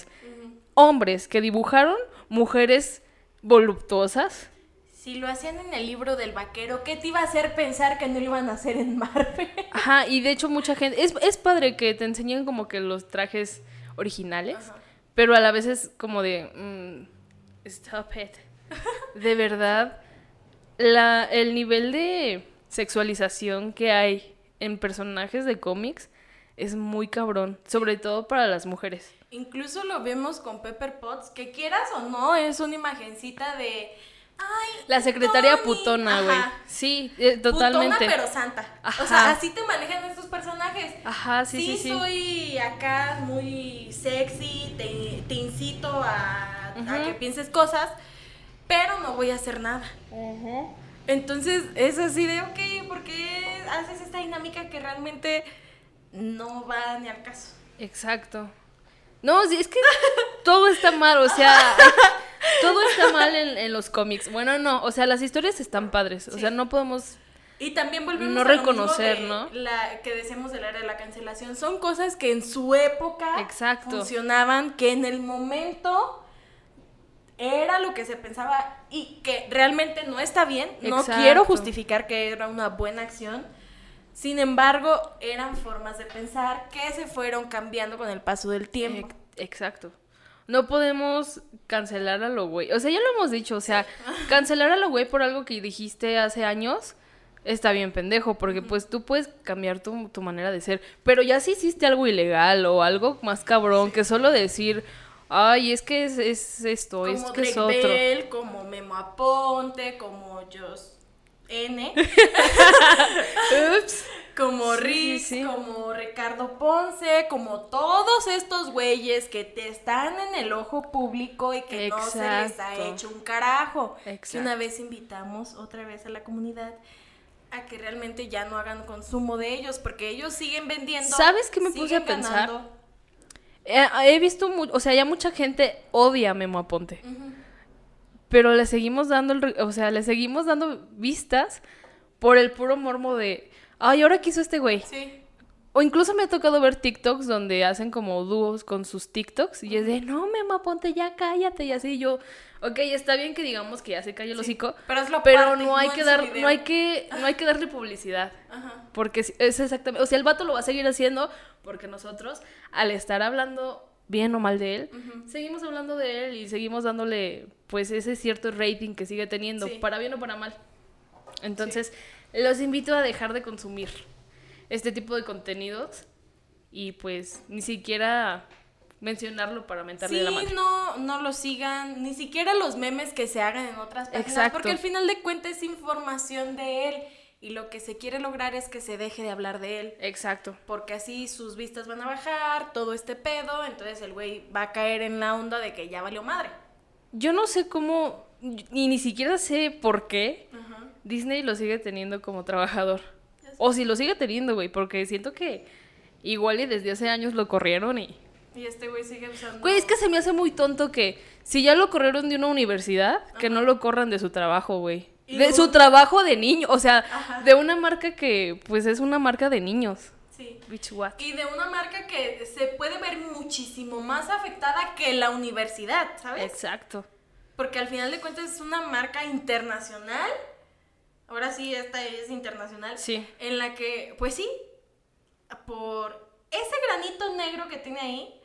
Hombres que dibujaron mujeres voluptuosas. Si lo hacían en el libro del vaquero, ¿qué te iba a hacer pensar que no lo iban a hacer en Marvel? Ajá, y de hecho mucha gente, es, es padre que te enseñen como que los trajes originales, pero a la vez es como de, mm, stop it. (laughs) De verdad, la, el nivel de sexualización que hay en personajes de cómics es muy cabrón, sobre todo para las mujeres. Incluso lo vemos con Pepper Potts, que quieras o no, es una imagencita de. Ay, La secretaria Tony". putona, güey. Sí, eh, totalmente. Putona, pero santa. O Ajá. sea, así te manejan estos personajes. Ajá, sí, sí, sí. soy acá muy sexy, te, te incito a, a que pienses cosas, pero no voy a hacer nada. Entonces es así de, ok, ¿por qué haces esta dinámica que realmente no va ni al caso? Exacto. No, sí, es que todo está mal, o sea, (laughs) todo está mal en, en los cómics. Bueno, no, o sea, las historias están padres, o Sí. sea, no podemos... Y también volvemos No a lo mismo reconocer, de ¿no? La que decíamos del área de la cancelación. Son cosas que en su época Exacto. funcionaban, que en el momento era lo que se pensaba y que realmente no está bien. No Exacto. quiero justificar que era una buena acción. Sin embargo, eran formas de pensar que se fueron cambiando con el paso del tiempo. Ex- Exacto. No podemos cancelar a lo güey. O sea, ya lo hemos dicho, o sea, cancelar a lo güey por algo que dijiste hace años está bien pendejo, porque pues tú puedes cambiar tu, tu manera de ser. Pero ya si hiciste algo ilegal o algo más cabrón que solo decir, ay, es que es, es esto, es que es otro. Bell, como Memo Aponte, como Joss N. (laughs) (laughs) Ups. Como sí, Riz, sí. como Ricardo Ponce, como todos estos güeyes que te están en el ojo público y que no se les ha hecho un carajo. Exacto. una vez invitamos otra vez a la comunidad a que realmente ya no hagan consumo de ellos, porque ellos siguen vendiendo. ¿Sabes qué me puse a pensar? Eh, he visto, o sea, ya mucha gente odia a Memo Aponte. Pero le seguimos dando, el, o sea, le seguimos dando vistas por el puro mormo de, ay, ahora quiso este güey. Sí. O incluso me ha tocado ver TikToks donde hacen como dúos con sus TikToks y es de, no, Memo Aponte, ya cállate y así yo, ok, está bien que digamos que ya se calle el hocico, Pero es lo pero no hay que dar, no hay que, no hay que darle publicidad. Ajá. Porque es exactamente, o sea, el vato lo va a seguir haciendo porque nosotros, al estar hablando bien o mal de él, seguimos hablando de él y seguimos dándole, pues, ese cierto rating que sigue teniendo, Sí. para bien o para mal. Entonces, los invito a dejar de consumir este tipo de contenidos y, pues, ni siquiera mencionarlo para mentarle Sí, la madre. no, no lo sigan, ni siquiera los memes que se hagan en otras páginas, Exacto. porque al final de cuentas es información de él y lo que se quiere lograr es que se deje de hablar de él, Exacto. porque así sus vistas van a bajar, todo este pedo, entonces el güey va a caer en la onda de que ya valió madre. Yo no sé cómo, y ni siquiera sé por qué Disney lo sigue teniendo como trabajador. O si lo sigue teniendo, güey, porque siento que igual y desde hace años lo corrieron y... Y este güey sigue usando... Güey, es que se me hace muy tonto que si ya lo corrieron de una universidad, que no lo corran de su trabajo, güey. De su trabajo de niño, o sea, Ajá. de una marca que pues es una marca de niños. Sí. Bitch, what? Y de una marca que se puede ver muchísimo más afectada que la universidad, ¿sabes? Exacto. Porque al final de cuentas es una marca internacional. Ahora sí, esta es internacional. Sí. En la que, pues sí, por ese granito negro que tiene ahí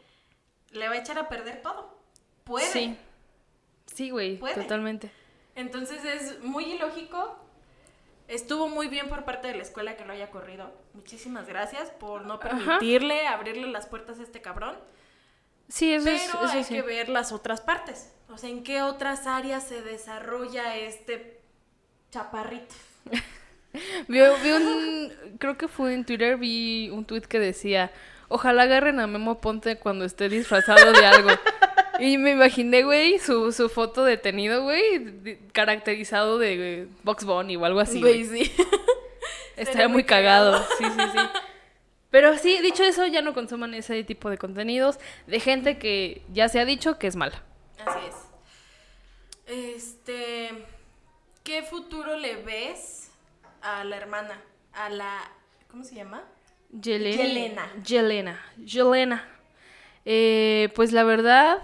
le va a echar a perder todo. Puede. Sí. Sí, güey, Puede. totalmente. Entonces es muy ilógico. Estuvo muy bien por parte de la escuela que lo haya corrido. Muchísimas gracias por no Ajá. permitirle abrirle las puertas a este cabrón. Sí, eso es, Pero eso hay sí. que ver las otras partes. O sea, en qué otras áreas se desarrolla este chaparrito. (laughs) Vi, vi un, creo que fue en Twitter, vi un tweet que decía, ojalá agarren a Memo Ponte cuando esté disfrazado de algo. (laughs) Y me imaginé, güey, su, su foto detenido, güey, de- caracterizado de Box Bunny o algo así. Güey, güey. sí. (laughs) Estaría muy cagado. Sí, sí, sí. Pero sí, dicho eso, ya no consuman ese tipo de contenidos de gente que ya se ha dicho que es mala. Así es. Este, ¿qué futuro le ves a la hermana? A la, ¿cómo se llama? Yelena. Yelena. Yelena. Yelena. Eh, pues la verdad,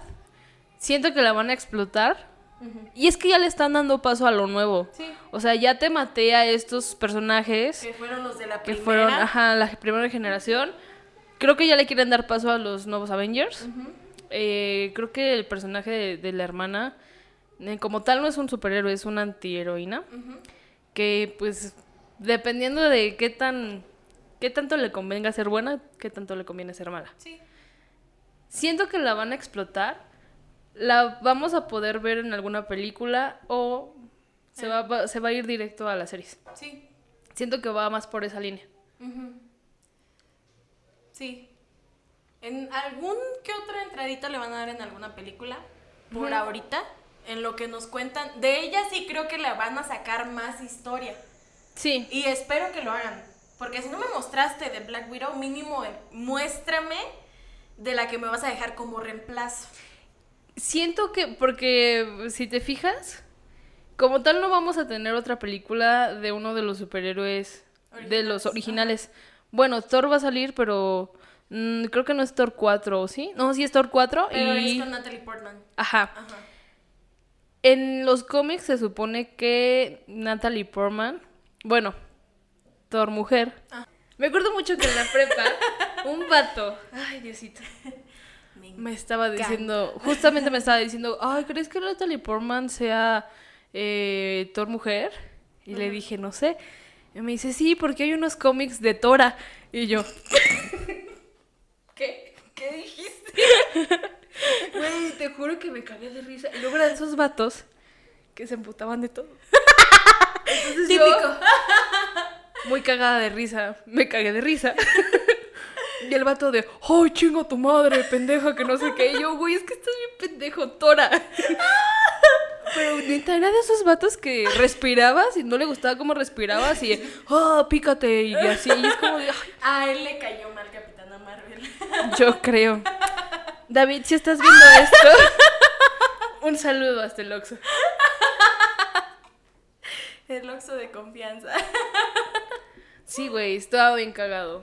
siento que la van a explotar. Y es que ya le están dando paso a lo nuevo. Sí. O sea, ya te maté a estos personajes Que fueron los de la que primera. fueron, ajá, la primera generación. Creo que ya le quieren dar paso a los nuevos Avengers. Eh, creo que el personaje de, de la hermana, como tal, no es un superhéroe, es una antiheroína. Que, pues, dependiendo de qué tan. qué tanto le convenga ser buena, qué tanto le conviene ser mala. Sí. Siento que la van a explotar. La vamos a poder ver en alguna película o se va, va- se va a ir directo a las series. Sí. Siento que va más por esa línea. Sí. En algún que otra entradita le van a dar en alguna película. Por Ujú. ahorita, en lo que nos cuentan. De ella sí creo que le van a sacar más historia. Sí, Y espero que lo hagan. Porque si no me mostraste de Black Widow, mínimo eh, muéstrame de la que me vas a dejar como reemplazo. siento que, porque si te fijas, como tal no vamos a tener otra película de uno de los superhéroes, de los Originales, originales. Bueno, Thor va a salir, pero mm, creo que no es Thor 4, ¿sí? No, sí es Thor 4 Pero y... es con Natalie Portman. Ajá. Ajá. En los cómics se supone que Natalie Portman, bueno, Thor mujer. Ah. Me acuerdo mucho que en la prepa (laughs) un vato, ay Diosito, me estaba diciendo, justamente me estaba diciendo, ay, ¿crees que Natalie Portman sea eh, Thor mujer? Y le dije, no sé. Y me dice, sí, porque hay unos cómics de Tora. Y yo, (laughs) ¿Qué? ¿Qué dijiste? (laughs) güey, te juro que me cagué de risa. Y luego eran esos vatos que se emputaban de todo. Entonces yo- Típico. muy cagada de risa. Me cagué de risa. Y el vato de, ¡ay, chinga tu madre, pendeja, que no sé qué! Y yo, güey, es que estás bien pendejo, Tora. Pero neta, era de esos vatos que respirabas y no le gustaba cómo respirabas y, ¡ah, pícate! Y así, y es como de, "Ay, A él le cayó mal Capitana Marvel. yo creo. David, si estás viendo (laughs) esto, un saludo hasta el Oxxo. El oxo de confianza. Sí, güey, estaba bien cagado.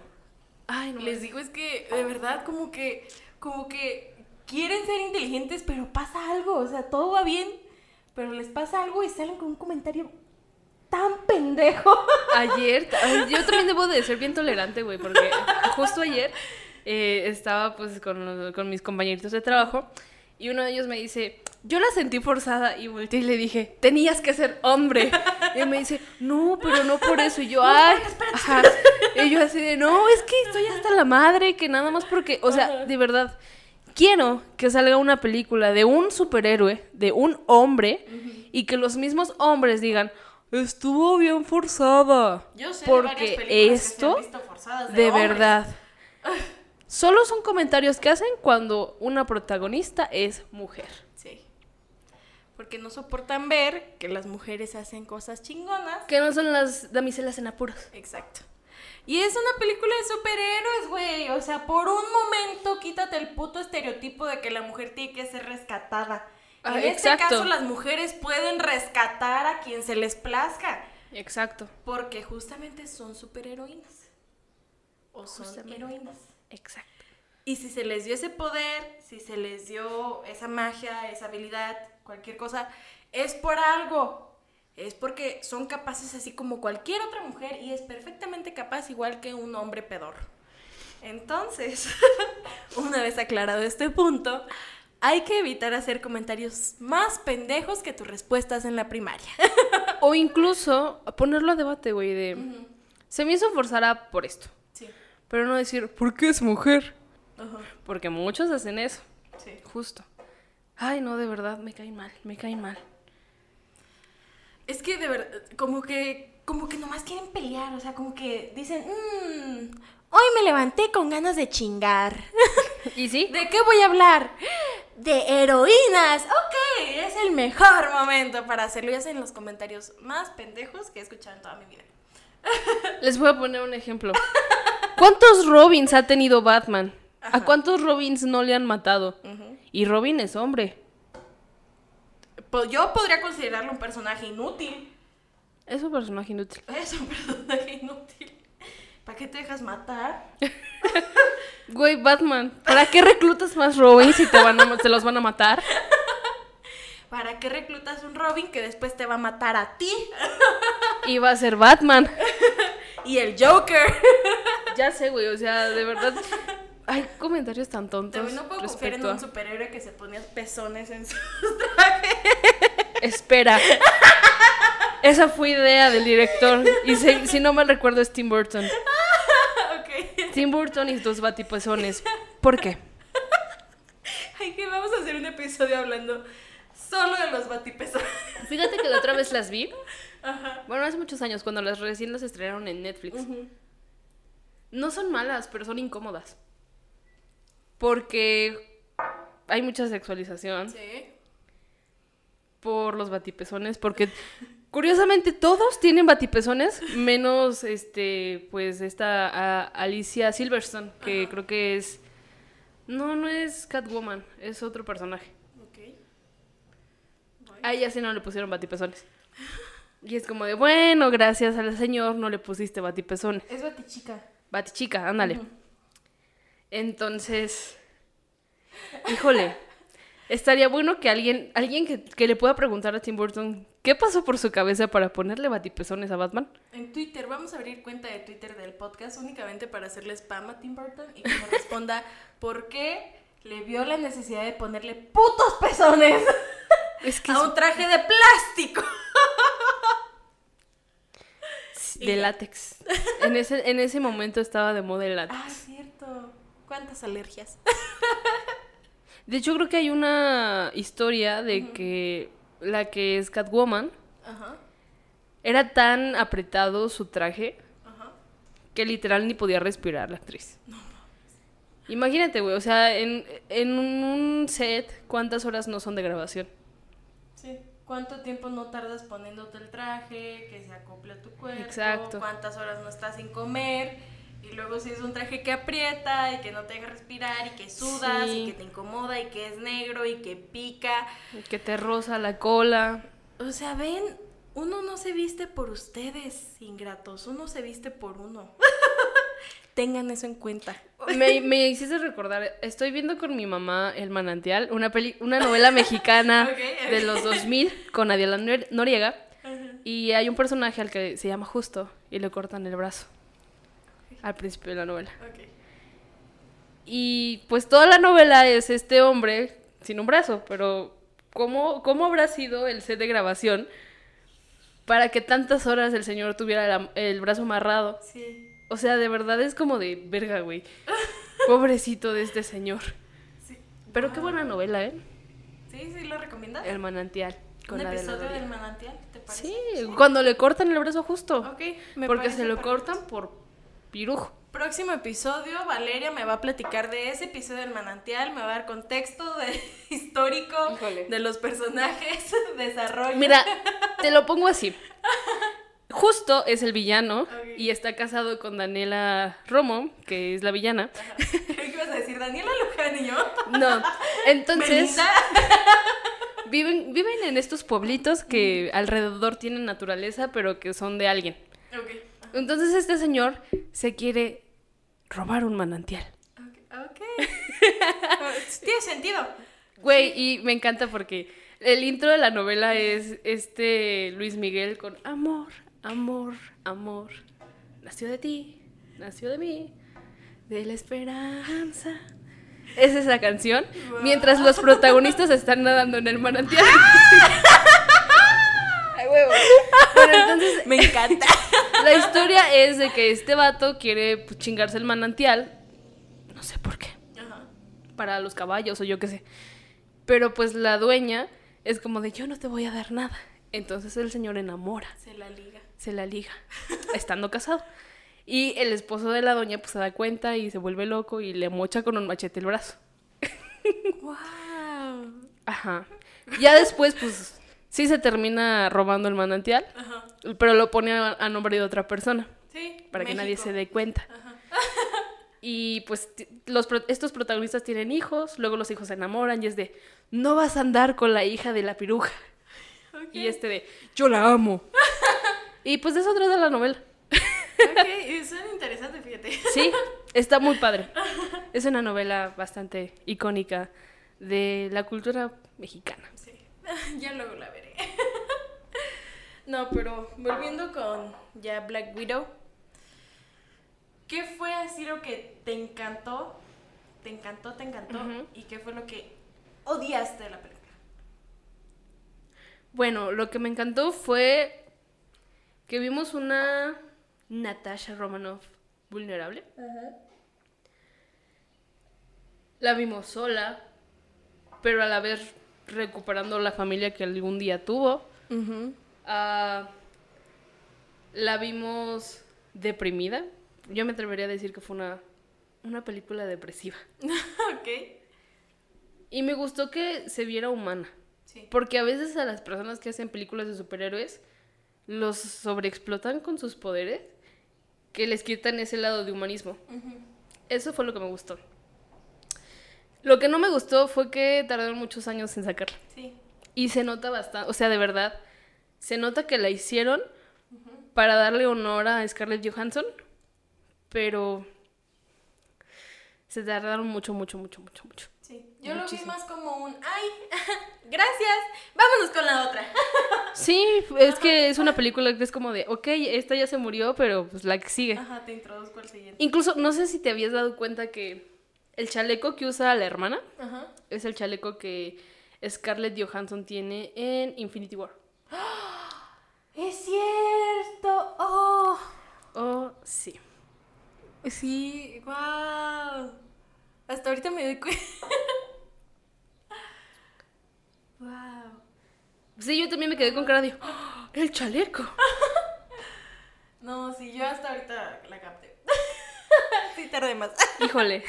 Ay, no Les digo, es que de verdad como que, como que quieren ser inteligentes, pero pasa algo. O sea, todo va bien, pero les pasa algo y salen con un comentario tan pendejo. Ayer, ay, yo también debo de ser bien tolerante, güey, porque justo ayer eh, estaba pues con, los- con mis compañeritos de trabajo y uno de ellos me dice, yo la sentí forzada y volteé y le dije, tenías que ser hombre. (laughs) Y él me dice, no, pero no por eso. Y yo, (laughs) ay, ajá. Y yo así de, no, es que estoy hasta la madre, que nada más porque, o sea, de verdad, quiero que salga una película de un superhéroe, de un hombre, y que los mismos hombres digan, estuvo bien forzada. Yo sé de porque películas que se esto, han visto forzadas de hombres. verdad, (laughs) solo son comentarios que hacen cuando una protagonista es mujer. Sí. Porque no soportan ver que las mujeres hacen cosas chingonas. Que no son las damiselas en apuros. Exacto. Y es una película de superhéroes, güey. O sea, por un momento quítate el puto estereotipo de que la mujer tiene que ser rescatada. Ah, en este caso, las mujeres pueden rescatar a quien se les plazca. Exacto. Porque justamente son superheroínas. O son Justamente. heroínas. Exacto. Y si se les dio ese poder, si se les dio esa magia, esa habilidad, cualquier cosa, es por algo. Es porque son capaces así como cualquier otra mujer y es perfectamente capaz igual que un hombre pedor. Entonces, (laughs) una vez aclarado este punto, hay que evitar hacer comentarios más pendejos que tus respuestas en la primaria. (laughs) O incluso ponerlo a debate, güey, de... Se me hizo forzada por esto. Pero no decir, ¿por qué es mujer? Ajá. Porque muchos hacen eso, Sí. justo. Ay, no, de verdad, me caen mal, me caen mal. Es que de verdad, como que, como que nomás quieren pelear, o sea, como que dicen, "Mm, hoy me levanté con ganas de chingar. (laughs) ¿Y sí? ¿De qué voy a hablar? De heroínas. Ok, es el mejor momento para hacerlo. Y hacen los comentarios más pendejos que he escuchado en toda mi vida. Les voy a poner un ejemplo. (laughs) ¿Cuántos Robins ha tenido Batman? ¿A cuántos Robins no le han matado? Y Robin es hombre. Pues yo podría considerarlo un personaje inútil. Es un personaje inútil. Es un personaje inútil. ¿Para qué te dejas matar? (laughs) Güey, Batman, ¿para qué reclutas más Robins si te, van a, te los van a matar? ¿Para qué reclutas un Robin que después te va a matar a ti? Y va a ser Batman. (laughs) Y el Joker. Ya sé, güey, o sea, de verdad. (laughs) Hay comentarios tan tontos. También no puedo confiar en respecto un superhéroe que se ponía pezones en su... (laughs) Espera. (laughs) Esa fue idea del director. Y si, si no mal recuerdo es Tim Burton. Tim Burton y tus batipezones. ¿Por qué? Ay, que vamos a hacer un episodio hablando solo de los batipezones. Fíjate que la otra vez las vi. Ajá. Bueno, hace muchos años, cuando las recién las estrenaron en Netflix. No son malas, pero son incómodas. Porque hay mucha sexualización Sí. por los batipezones. Porque curiosamente todos tienen batipezones, menos este, pues esta a- Alicia Silverstone, que creo que es. No, no es Catwoman, es otro personaje. Ok. A ella sí no le pusieron batipezones. Y es como de, bueno, gracias al señor no le pusiste batipezones. Es batichica. Batichica, ándale. Entonces, híjole, estaría bueno que alguien, alguien que, que le pueda preguntar a Tim Burton qué pasó por su cabeza para ponerle batipezones a Batman. En Twitter, vamos a abrir cuenta de Twitter del podcast únicamente para hacerle spam a Tim Burton y que nos responda (laughs) por qué le vio la necesidad de ponerle putos pezones Es que (laughs) a un traje de plástico. De látex. En ese, en ese momento estaba de moda el látex. Ah, cierto. ¿Cuántas alergias? De hecho, creo que hay una historia de que la que es Catwoman Ajá, era tan apretado su traje ajá. que literal ni podía respirar la actriz. Imagínate, güey, o sea, en, en un set, ¿cuántas horas no son de grabación? ¿Cuánto tiempo no tardas poniéndote el traje, que se acople a tu cuerpo? Exacto. ¿Cuántas horas no estás sin comer? Y luego si es un traje que aprieta y que no te deja respirar y que sudas Sí. y que te incomoda y que es negro y que pica. Que te roza la cola. O sea, ven, uno no se viste por ustedes, ingratos, uno se viste por uno. (laughs) Tengan eso en cuenta. Me, me hiciste recordar, estoy viendo con mi mamá El Manantial, una, peli, una novela mexicana (laughs) de los 2000 con Adiela Nor- Noriega. Y hay un personaje al que se llama Justo y le cortan el brazo al principio de la novela. Y pues toda la novela es este hombre sin un brazo, pero ¿cómo, cómo habrá sido el set de grabación para que tantas horas el señor tuviera la- el brazo amarrado? Sí. O sea, de verdad es como de verga, güey. (laughs) Pobrecito de este señor. Sí. Pero qué buena novela, ¿eh? Sí, sí, ¿lo recomiendas? El manantial. Con ¿Un la de la episodio del manantial? ¿Te parece? Sí, cuando le cortan el brazo justo. Ok, me porque se lo perfecto. cortan por pirujo. Próximo episodio, Valeria me va a platicar de ese episodio del manantial, me va a dar contexto de, (laughs) histórico Híjole. de los personajes, (laughs) desarrollo. Mira, te lo pongo así. Justo es el villano y está casado con Daniela Romo, que es la villana. ¿Qué ibas a decir? Daniela Luján y yo. No, entonces (laughs) viven, viven en estos pueblitos que alrededor tienen naturaleza, pero que son de alguien. Ok. Entonces este señor se quiere robar un manantial. Ok. ok. (laughs) Tiene sentido. Güey, y me encanta porque el intro de la novela es este Luis Miguel con amor, amor, amor. Nació de ti, nació de mí. de la esperanza. Es esa canción. Mientras los protagonistas están nadando en el manantial. Ay, huevo. Bueno, entonces, (laughs) Me encanta. la historia es de que este vato quiere pues, chingarse el manantial. No sé por qué. Para los caballos o yo qué sé. Pero pues la dueña es como de yo no te voy a dar nada. Entonces el señor enamora Se la liga. Se la liga, (laughs) estando casado. Y el esposo de la doña pues se da cuenta y se vuelve loco y le mocha con un machete el brazo. (laughs) ¡Wow! Ajá. Ya después pues sí se termina robando el manantial, Ajá. pero lo pone a, a nombre de otra persona Sí. para que nadie se dé cuenta. (laughs) Y pues los, estos protagonistas tienen hijos, luego los hijos se enamoran y es de, no vas a andar con la hija de la piruja. Y este de, yo la amo. Y pues de eso trata la novela. Ok, (laughs) suena interesante, fíjate. Sí, está muy padre. (laughs) Es una novela bastante icónica de la cultura mexicana. Sí. (laughs) Ya luego la veré. No, pero volviendo con ya Black Widow. ¿Qué fue así lo que te encantó? ¿Te encantó, te encantó? ¿Y qué fue lo que odiaste de la película? Bueno, lo que me encantó fue que vimos una Natasha Romanoff vulnerable. La vimos sola, pero a la vez recuperando la familia que algún día tuvo. Ah, la vimos deprimida. Yo me atrevería a decir que fue una, una película depresiva. (laughs) ok. Y me gustó que se viera humana. Sí. Porque a veces a las personas que hacen películas de superhéroes los sobreexplotan con sus poderes que les quitan ese lado de humanismo. Eso fue lo que me gustó. Lo que no me gustó fue que tardaron muchos años en sacarla. Sí. Y se nota bastante, o sea, de verdad, se nota que la hicieron para darle honor a Scarlett Johansson, pero se tardaron mucho, mucho, mucho, mucho, mucho. Yo lo vi más como un, ay, (laughs) gracias, vámonos con la otra. (laughs) Sí, es que es una película que es como de, ok, esta ya se murió, pero pues la que sigue. Ajá, te introduzco al siguiente. Incluso, no sé si te habías dado cuenta que el chaleco que usa la hermana Ajá. es el chaleco que Scarlett Johansson tiene en Infinity War. (gasps) Es cierto. Oh. Oh, sí. Sí, wow. Hasta ahorita me doy cuenta. (laughs) wow. Sí, yo también me quedé con cara de, ¡Oh, el chaleco. (laughs) No, sí, yo hasta ahorita la capté. (laughs) sí, tardé más. (laughs) Híjole.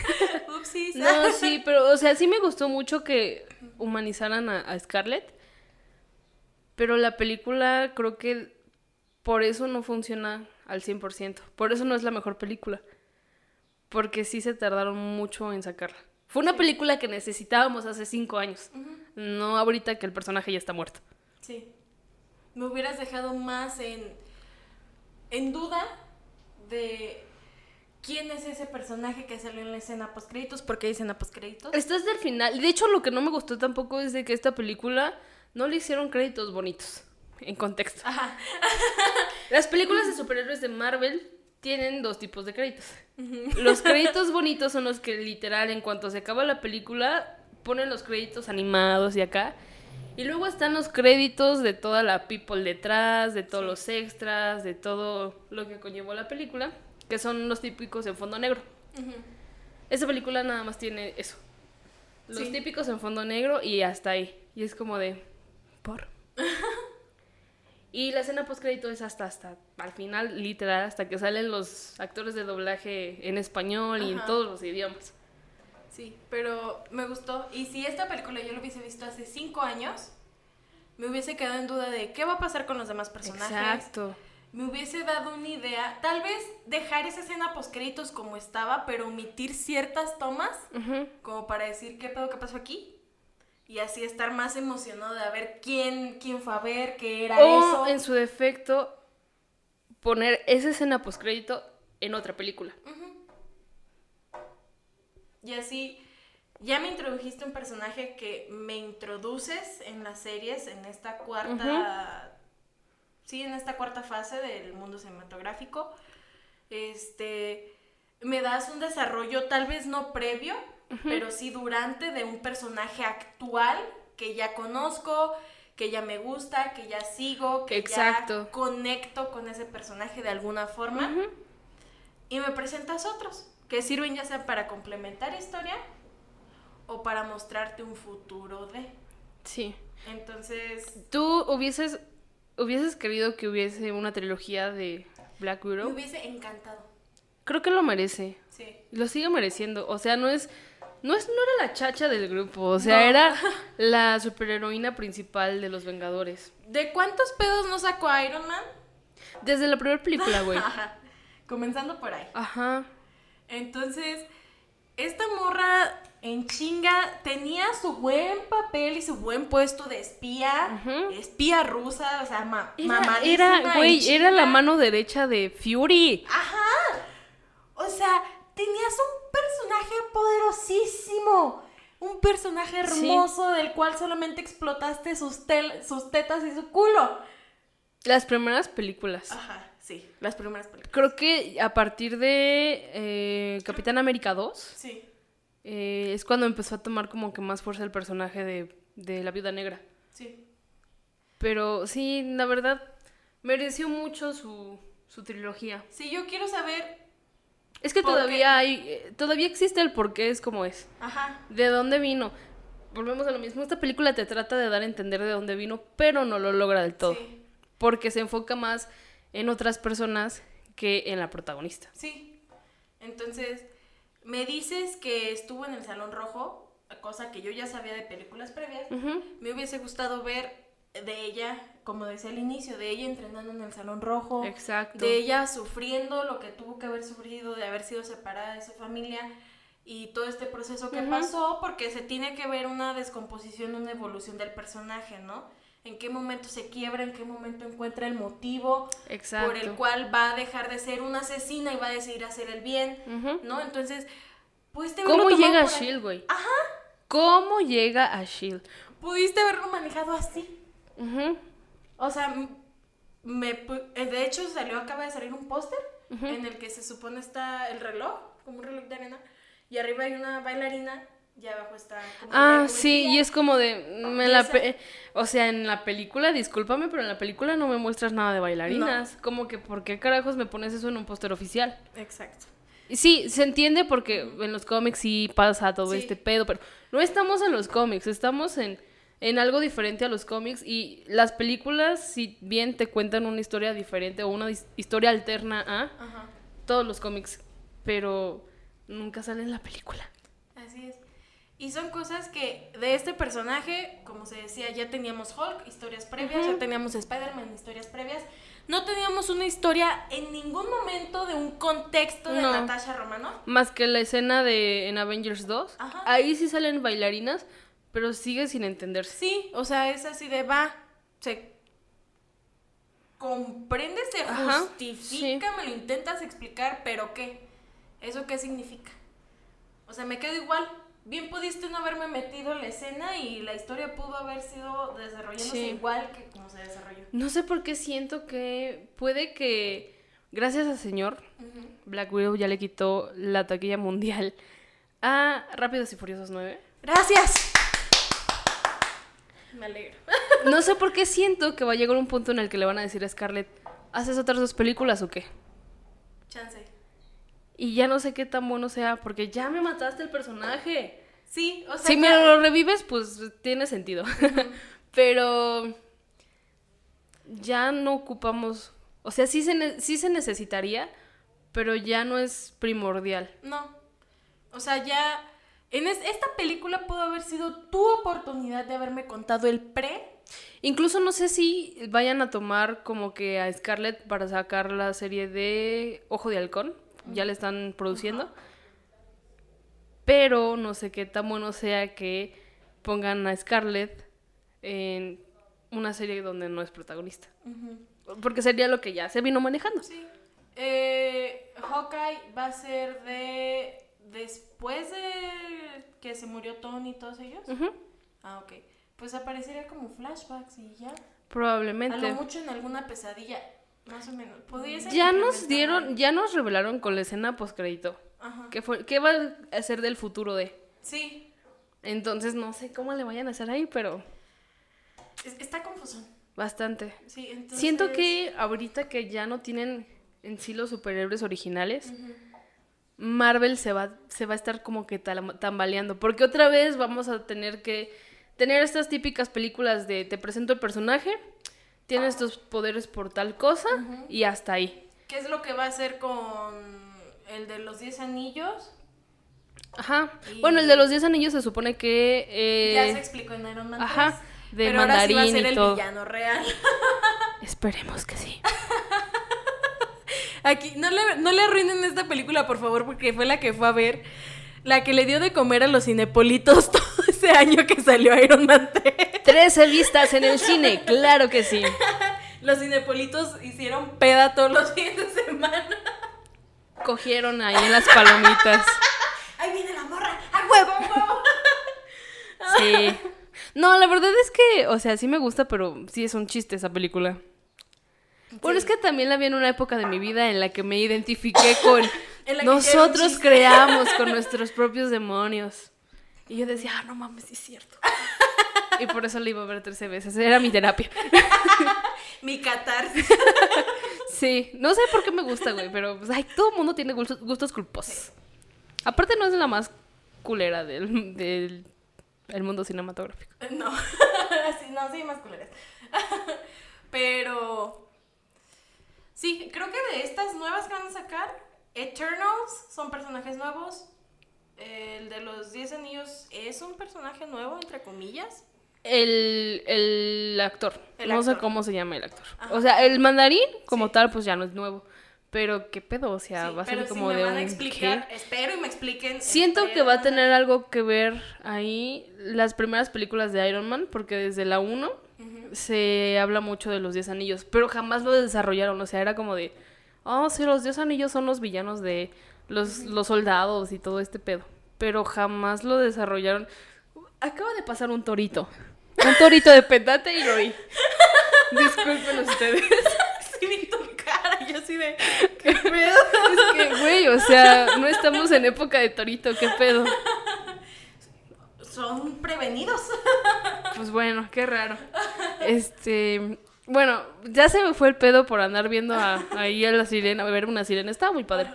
Upsis. No, sí, pero, o sea, sí me gustó mucho que humanizaran a, a Scarlett. Pero la película creo que por eso no funciona al 100%. Por eso no es la mejor película. Porque sí se tardaron mucho en sacarla. Fue una película que necesitábamos hace cinco años. No ahorita que el personaje ya está muerto. Sí. Me hubieras dejado más en, en duda de quién es ese personaje que salió en la escena post créditos, porque hay escena post créditos. Esto es del final. De hecho, lo que no me gustó tampoco es de que esta película no le hicieron créditos bonitos. En contexto. Ajá. Las películas de superhéroes de Marvel tienen dos tipos de créditos. Los créditos (laughs) bonitos son los que literal en cuanto se acaba la película ponen los créditos animados y acá. Y luego están los créditos de toda la people detrás, de todos los extras, de todo lo que conllevó la película, que son los típicos en fondo negro. Esta película nada más tiene eso. Los Sí. típicos en fondo negro y hasta ahí. Y es como de... ¿Por? (laughs) y la escena post crédito es hasta, hasta al final, literal, hasta que salen los actores de doblaje en español y en todos los idiomas. Sí, pero me gustó. Y si esta película yo lo hubiese visto hace cinco años, me hubiese quedado en duda de qué va a pasar con los demás personajes. Exacto. Me hubiese dado una idea. Tal vez dejar esa escena post créditos como estaba, pero omitir ciertas tomas Ujú. como para decir qué pedo que pasó aquí. Y así estar más emocionado de a ver quién, quién fue a ver, qué era O eso. en su defecto, poner esa escena post crédito en otra película. Y así, ya me introdujiste un personaje que me introduces en las series, en esta cuarta. Sí, en esta cuarta fase del mundo cinematográfico. Este. me das un desarrollo tal vez no previo, pero sí durante de un personaje actual que ya conozco, que ya me gusta, que ya sigo, que Exacto. ya conecto con ese personaje de alguna forma. Y me presentas otros que sirven ya sea para complementar historia o para mostrarte un futuro de. Sí. Entonces, ¿Tú hubieses, hubieses querido que hubiese una trilogía de Black me Widow? hubiese encantado. Creo que lo merece. Sí. Lo sigue mereciendo. O sea, no es. No, es, no era la chacha del grupo, o sea, No. era (laughs) la superheroína principal de los Vengadores. ¿De cuántos pedos no sacó Iron Man? Desde la primera película, güey. Ajá. (laughs) Comenzando por ahí. Ajá. Entonces, esta morra en chinga tenía su buen papel y su buen puesto de espía, espía rusa, o sea, ma Era, era, güey, era la mano derecha de Fury. Ajá. O sea, tenías un personaje poderosísimo. Un personaje Sí. hermoso del cual solamente explotaste sus, tel- sus tetas y su culo. Las primeras películas. Ajá, sí, las primeras películas. Creo que a partir de eh, Capitán América 2 Sí. eh, es cuando empezó a tomar como que más fuerza el personaje de, de la Viuda Negra. Sí. Pero sí, la verdad, mereció mucho su, su trilogía. Sí, yo quiero saber. Es que todavía hay, eh, todavía existe el por qué es como es. Ajá. ¿De dónde vino? Volvemos a lo mismo. Esta película te trata de dar a entender de dónde vino, pero no lo logra del todo. Sí. Porque se enfoca más en otras personas que en la protagonista. Sí. Entonces, me dices que estuvo en el Salón Rojo, cosa que yo ya sabía de películas previas. Me hubiese gustado ver de ella, como decía al inicio, de ella entrenando en el Salón Rojo. Exacto. De ella sufriendo lo que tuvo que haber sufrido, de haber sido separada de su familia y todo este proceso que pasó, porque se tiene que ver una descomposición, una evolución del personaje, ¿no? En qué momento se quiebra, en qué momento encuentra el motivo Exacto. por el cual va a dejar de ser una asesina y va a decidir hacer el bien. ¿no? Entonces, pudiste haberlo ¿Cómo llega a. Shield, güey? Ajá, ¿Cómo llega a Shield? pudiste haberlo manejado así. Ujú. O sea, me, eh, de hecho salió, acaba de salir un póster en el que se supone está el reloj, como un reloj de arena, y arriba hay una bailarina y abajo está como Ah, sí, y es como de... me la pe- O sea, en la película, discúlpame, pero en la película no me muestras nada de bailarinas. Como que, ¿por qué carajos me pones eso en un póster oficial? Exacto. Sí, se entiende porque en los cómics sí pasa todo Sí. este pedo, pero no estamos en los cómics, estamos en, en algo diferente a los cómics y las películas, si bien te cuentan una historia diferente o una historia alterna a Ajá, todos los cómics, pero nunca sale en la película. así es. Y son cosas que de este personaje, como se decía, ya teníamos Hulk, historias previas, ya teníamos Spider-Man, historias previas. No teníamos una historia en ningún momento de un contexto de No. Natasha Romanoff. Más que la escena de en Avengers 2, Ajá. ahí sí salen bailarinas, pero sigue sin entenderse. Sí, o sea, es así de va, se comprende, se Ajá, justifica, me lo intentas explicar, pero ¿qué? ¿Eso qué significa? O sea, me quedo igual. Bien pudiste no haberme metido en la escena y la historia pudo haber sido desarrollándose Sí. igual que como se desarrolló. No sé por qué siento que puede que, gracias al señor, Black Widow ya le quitó la taquilla mundial a Rápidos y Furiosos 9. Gracias. Me alegro. No sé por qué siento que va a llegar un punto en el que le van a decir a Scarlett, ¿haces otras dos películas o qué? Chance. Y ya no sé qué tan bueno sea, porque ya me mataste el personaje. Sí, o sea, Si me lo revives, pues tiene sentido. (laughs) Pero ya no ocupamos, o sea, sí se, sí se necesitaría, pero ya no es primordial. No. O sea, ya. En es- esta película pudo haber sido tu oportunidad de haberme contado el pre. Incluso no sé si vayan a tomar como que a Scarlett para sacar la serie de Ojo de Halcón. Ya le están produciendo. Pero no sé qué tan bueno sea que pongan a Scarlett en una serie donde no es protagonista. Porque sería lo que ya se vino manejando. Sí. Eh, Hawkeye va a ser de. Después de que se murió Tony y todos ellos. Ah, ok. Pues aparecería como flashbacks y ya. A Probablemente. lo mucho en alguna pesadilla. Más o menos. Podría ser. Ya nos dieron, ya nos revelaron con la escena postcrédito Ajá. ¿Qué, fue, ¿Qué va a ser del futuro de? Sí, Entonces no sé cómo le vayan a hacer ahí, pero es- está confuso. bastante. Sí, entonces... Siento que ahorita que ya no tienen en sí los superhéroes originales, Marvel se va, se va a estar como que tambaleando. Porque otra vez vamos a tener que tener estas típicas películas de te presento el personaje, tiene estos poderes por tal cosa y hasta ahí. ¿Qué es lo que va a hacer con el de los 10 anillos? Ajá. Y- Bueno, el de los 10 anillos se supone que... eh, ya se explicó en Iron Man ajá, 3, de pero ahora sí va a mandarín ser y el villano real. Esperemos que sí. (laughs) Aquí, no le, no le arruinen esta película, por favor, porque fue la que fue a ver. La que le dio de comer a los cinepolitos (laughs) todo ese año que salió Iron Man 3. 13 vistas en el cine, claro que sí. (laughs) Los cinepolitos hicieron peda todos los fines de semana. Cogieron ahí en las palomitas. (laughs) ¡Ahí viene la morra! ¡A huevo, a huevo! Sí. No, la verdad es que, o sea, sí me gusta, pero sí es un chiste esa película. Bueno, es que también la vi en una época de mi vida en la que me identifiqué (laughs) con nosotros creamos con nuestros propios demonios. Y yo decía, ah, no mames, sí es cierto. Y por eso la iba a ver 13 veces. Era mi terapia. (laughs) Mi catarsis. (laughs) Sí, no sé por qué me gusta, güey, pero pues, ay, todo el mundo tiene gustos, gustos culposos. Aparte no es la más culera del, del el mundo cinematográfico. No, sí, no, sí, más culeras. Pero sí, creo que de estas nuevas que van a sacar, Eternals son personajes nuevos. El de los 10 anillos es un personaje nuevo, entre comillas. El, el actor. El no sé actor. cómo se llama el actor. Ajá. O sea, el mandarín como Sí. tal pues ya no es nuevo. Pero qué pedo, o sea, Sí, va a ser como si me de van un a explicar, ¿qué? espero y me expliquen. Siento que va a tener algo que ver ahí las primeras películas de Iron Man, porque desde la 1 se habla mucho de los 10 anillos, pero jamás lo desarrollaron, o sea, era como de, oh, sí, los 10 anillos son los villanos de los, los soldados y todo este pedo, pero jamás lo desarrollaron. Acaba de pasar un torito, un torito de petate y lo oí. (laughs) Disculpen ustedes. (laughs) Sí, vi tu cara, yo así de. ¿Qué pedo? Es que, güey, o sea, no estamos en época de torito, qué pedo. Son prevenidos. (laughs) Pues bueno, qué raro. Este, bueno, ya se me fue el pedo por andar viendo a, ahí a la sirena, a ver una sirena, estaba muy padre.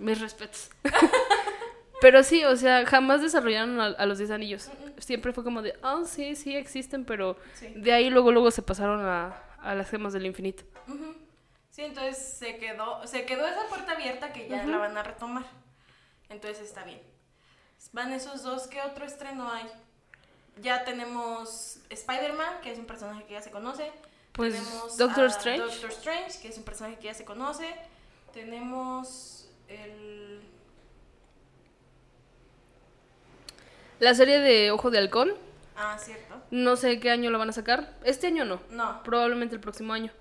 Mis respetos. (laughs) Pero sí, o sea, jamás desarrollaron a, a los 10 anillos. Siempre fue como de, oh, sí, sí existen, pero Sí. de ahí luego luego se pasaron a, a las gemas del infinito. Sí, entonces se quedó, se quedó esa puerta abierta que ya la van a retomar. Entonces está bien. Van esos dos, ¿qué otro estreno hay? Ya tenemos Spider-Man, que es un personaje que ya se conoce. Pues, tenemos Doctor Strange. Doctor Strange, que es un personaje que ya se conoce. Tenemos el... La serie de Ojo de Halcón, Ah, cierto. no sé qué año la van a sacar. Este año no, No. probablemente el próximo año.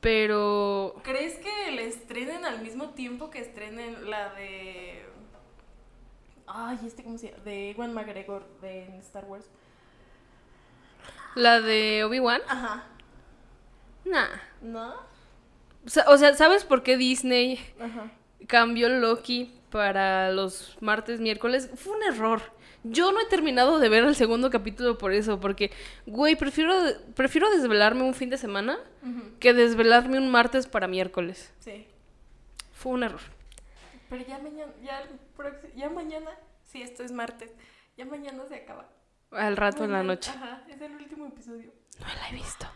Pero ¿Crees que le estrenen al mismo tiempo que estrenen la de... Ay, este cómo se llama? De Ewan McGregor de Star Wars. la de Obi-Wan, Ajá. nah. ¿No? O sea, ¿sabes por qué Disney Ajá. cambió Loki para los martes, miércoles? Fue un error. Yo no he terminado de ver el segundo capítulo por eso, porque, güey, prefiero, prefiero desvelarme un fin de semana que desvelarme un martes para miércoles. Sí. Fue un error. Pero ya mañana, ya, el proxi- ya mañana, sí, esto es martes, ya mañana se acaba. Al rato en la noche. Ajá, es el último episodio. No la he visto.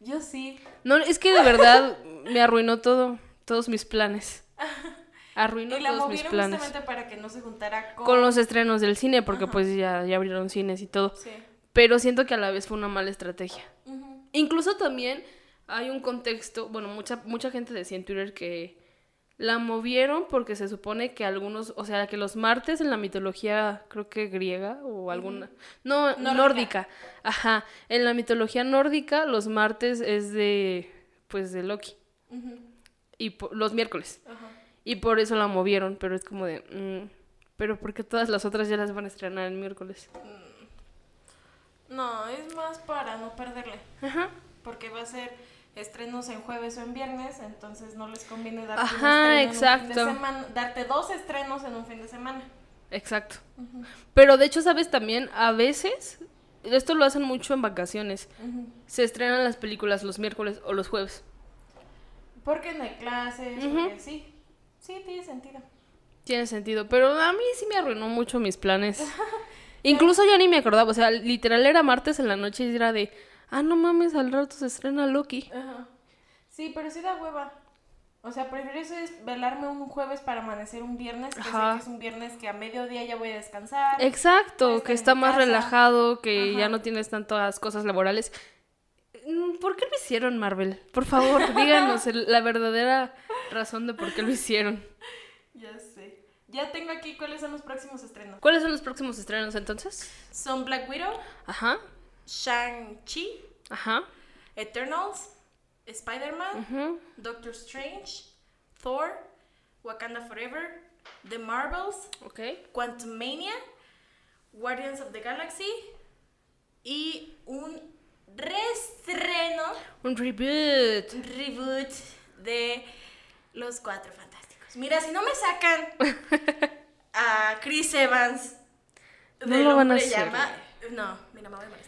Yo sí. No, es que de verdad me arruinó todo, todos mis planes. (laughs) Arruinó y la todos mis movieron planes. justamente para que no se juntara con... Con los estrenos del cine, porque Ajá. pues ya, ya abrieron cines y todo. Sí. Pero siento que a la vez fue una mala estrategia. Incluso también hay un contexto, bueno, mucha, mucha gente decía en Twitter que la movieron porque se supone que algunos, o sea, que los martes en la mitología, creo que griega o alguna, no, Nórdica. nórdica. ajá, en la mitología nórdica los martes es de, pues, de Loki, y los miércoles, Ajá. y por eso la movieron, pero es como de, mm, pero porque todas las otras ya las van a estrenar el miércoles. No, es más para no perderle. Ajá. Porque va a ser estrenos en jueves o en viernes, entonces no les conviene darte, Ajá, un estreno en un exacto. fin de semana, darte dos estrenos en un fin de semana. Exacto. Pero de hecho, ¿sabes también? A veces, esto lo hacen mucho en vacaciones. Se estrenan las películas los miércoles o los jueves. Porque no hay clases, porque sí, sí, tiene sentido. Tiene sentido, pero a mí sí me arruinó mucho mis planes. (laughs) Incluso ya ni me acordaba, o sea, literal era martes en la noche y era de, ah, no mames, al rato se estrena Loki. Ajá. Sí, pero sí da hueva. O sea, prefiero eso es velarme un jueves para amanecer un viernes, que sé que es un viernes que a mediodía ya voy a descansar. Exacto, que está más casa. relajado, que ya no tienes tantas cosas laborales. Mm, ¿Por qué lo hicieron, Marvel? Por favor, (laughs) díganos la verdadera razón de por qué lo hicieron. Ya sé. Ya tengo aquí cuáles son los próximos estrenos. ¿Cuáles son los próximos estrenos entonces? Son Black Widow, Ajá, Shang-Chi. Eternals, Spider-Man. Doctor Strange, Thor, Wakanda Forever, The Marvels, Ok. Quantumania, Guardians of the Galaxy y un reestreno, Un reboot. un reboot de Los Cuatro Fantásticos. Mira, si no me sacan (laughs) a Chris Evans No lo van a hacer, Llama, no, mira, me voy a molestar mucho.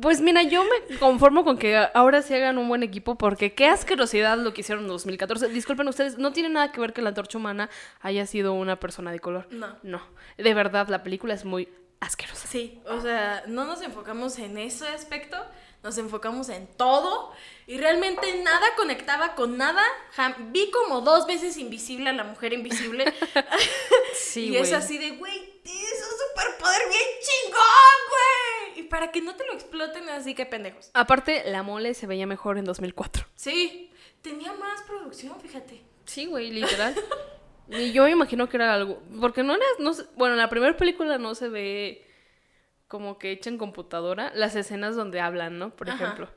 Pues mira, yo me conformo con que ahora sí hagan un buen equipo porque qué asquerosidad lo que hicieron en 2014. Disculpen ustedes, no tiene nada que ver que la antorcha humana haya sido una persona de color. No. No, de verdad, la película es muy asquerosa. Sí, o sea, no nos enfocamos en ese aspecto, nos enfocamos en todo y realmente nada conectaba con nada. Vi como dos veces invisible a la mujer invisible (laughs) Sí, y es así de, güey, tienes un superpoder bien chingón, güey. Y para que no te lo exploten así que pendejos. Aparte, la mole se veía mejor en 2004. Sí, tenía más producción, fíjate. Sí, güey, literal. y yo me imagino que era algo. Porque no era. No, bueno, en la primera película no se ve como que hecha en computadora las escenas donde hablan, ¿no? Por Ajá. ejemplo.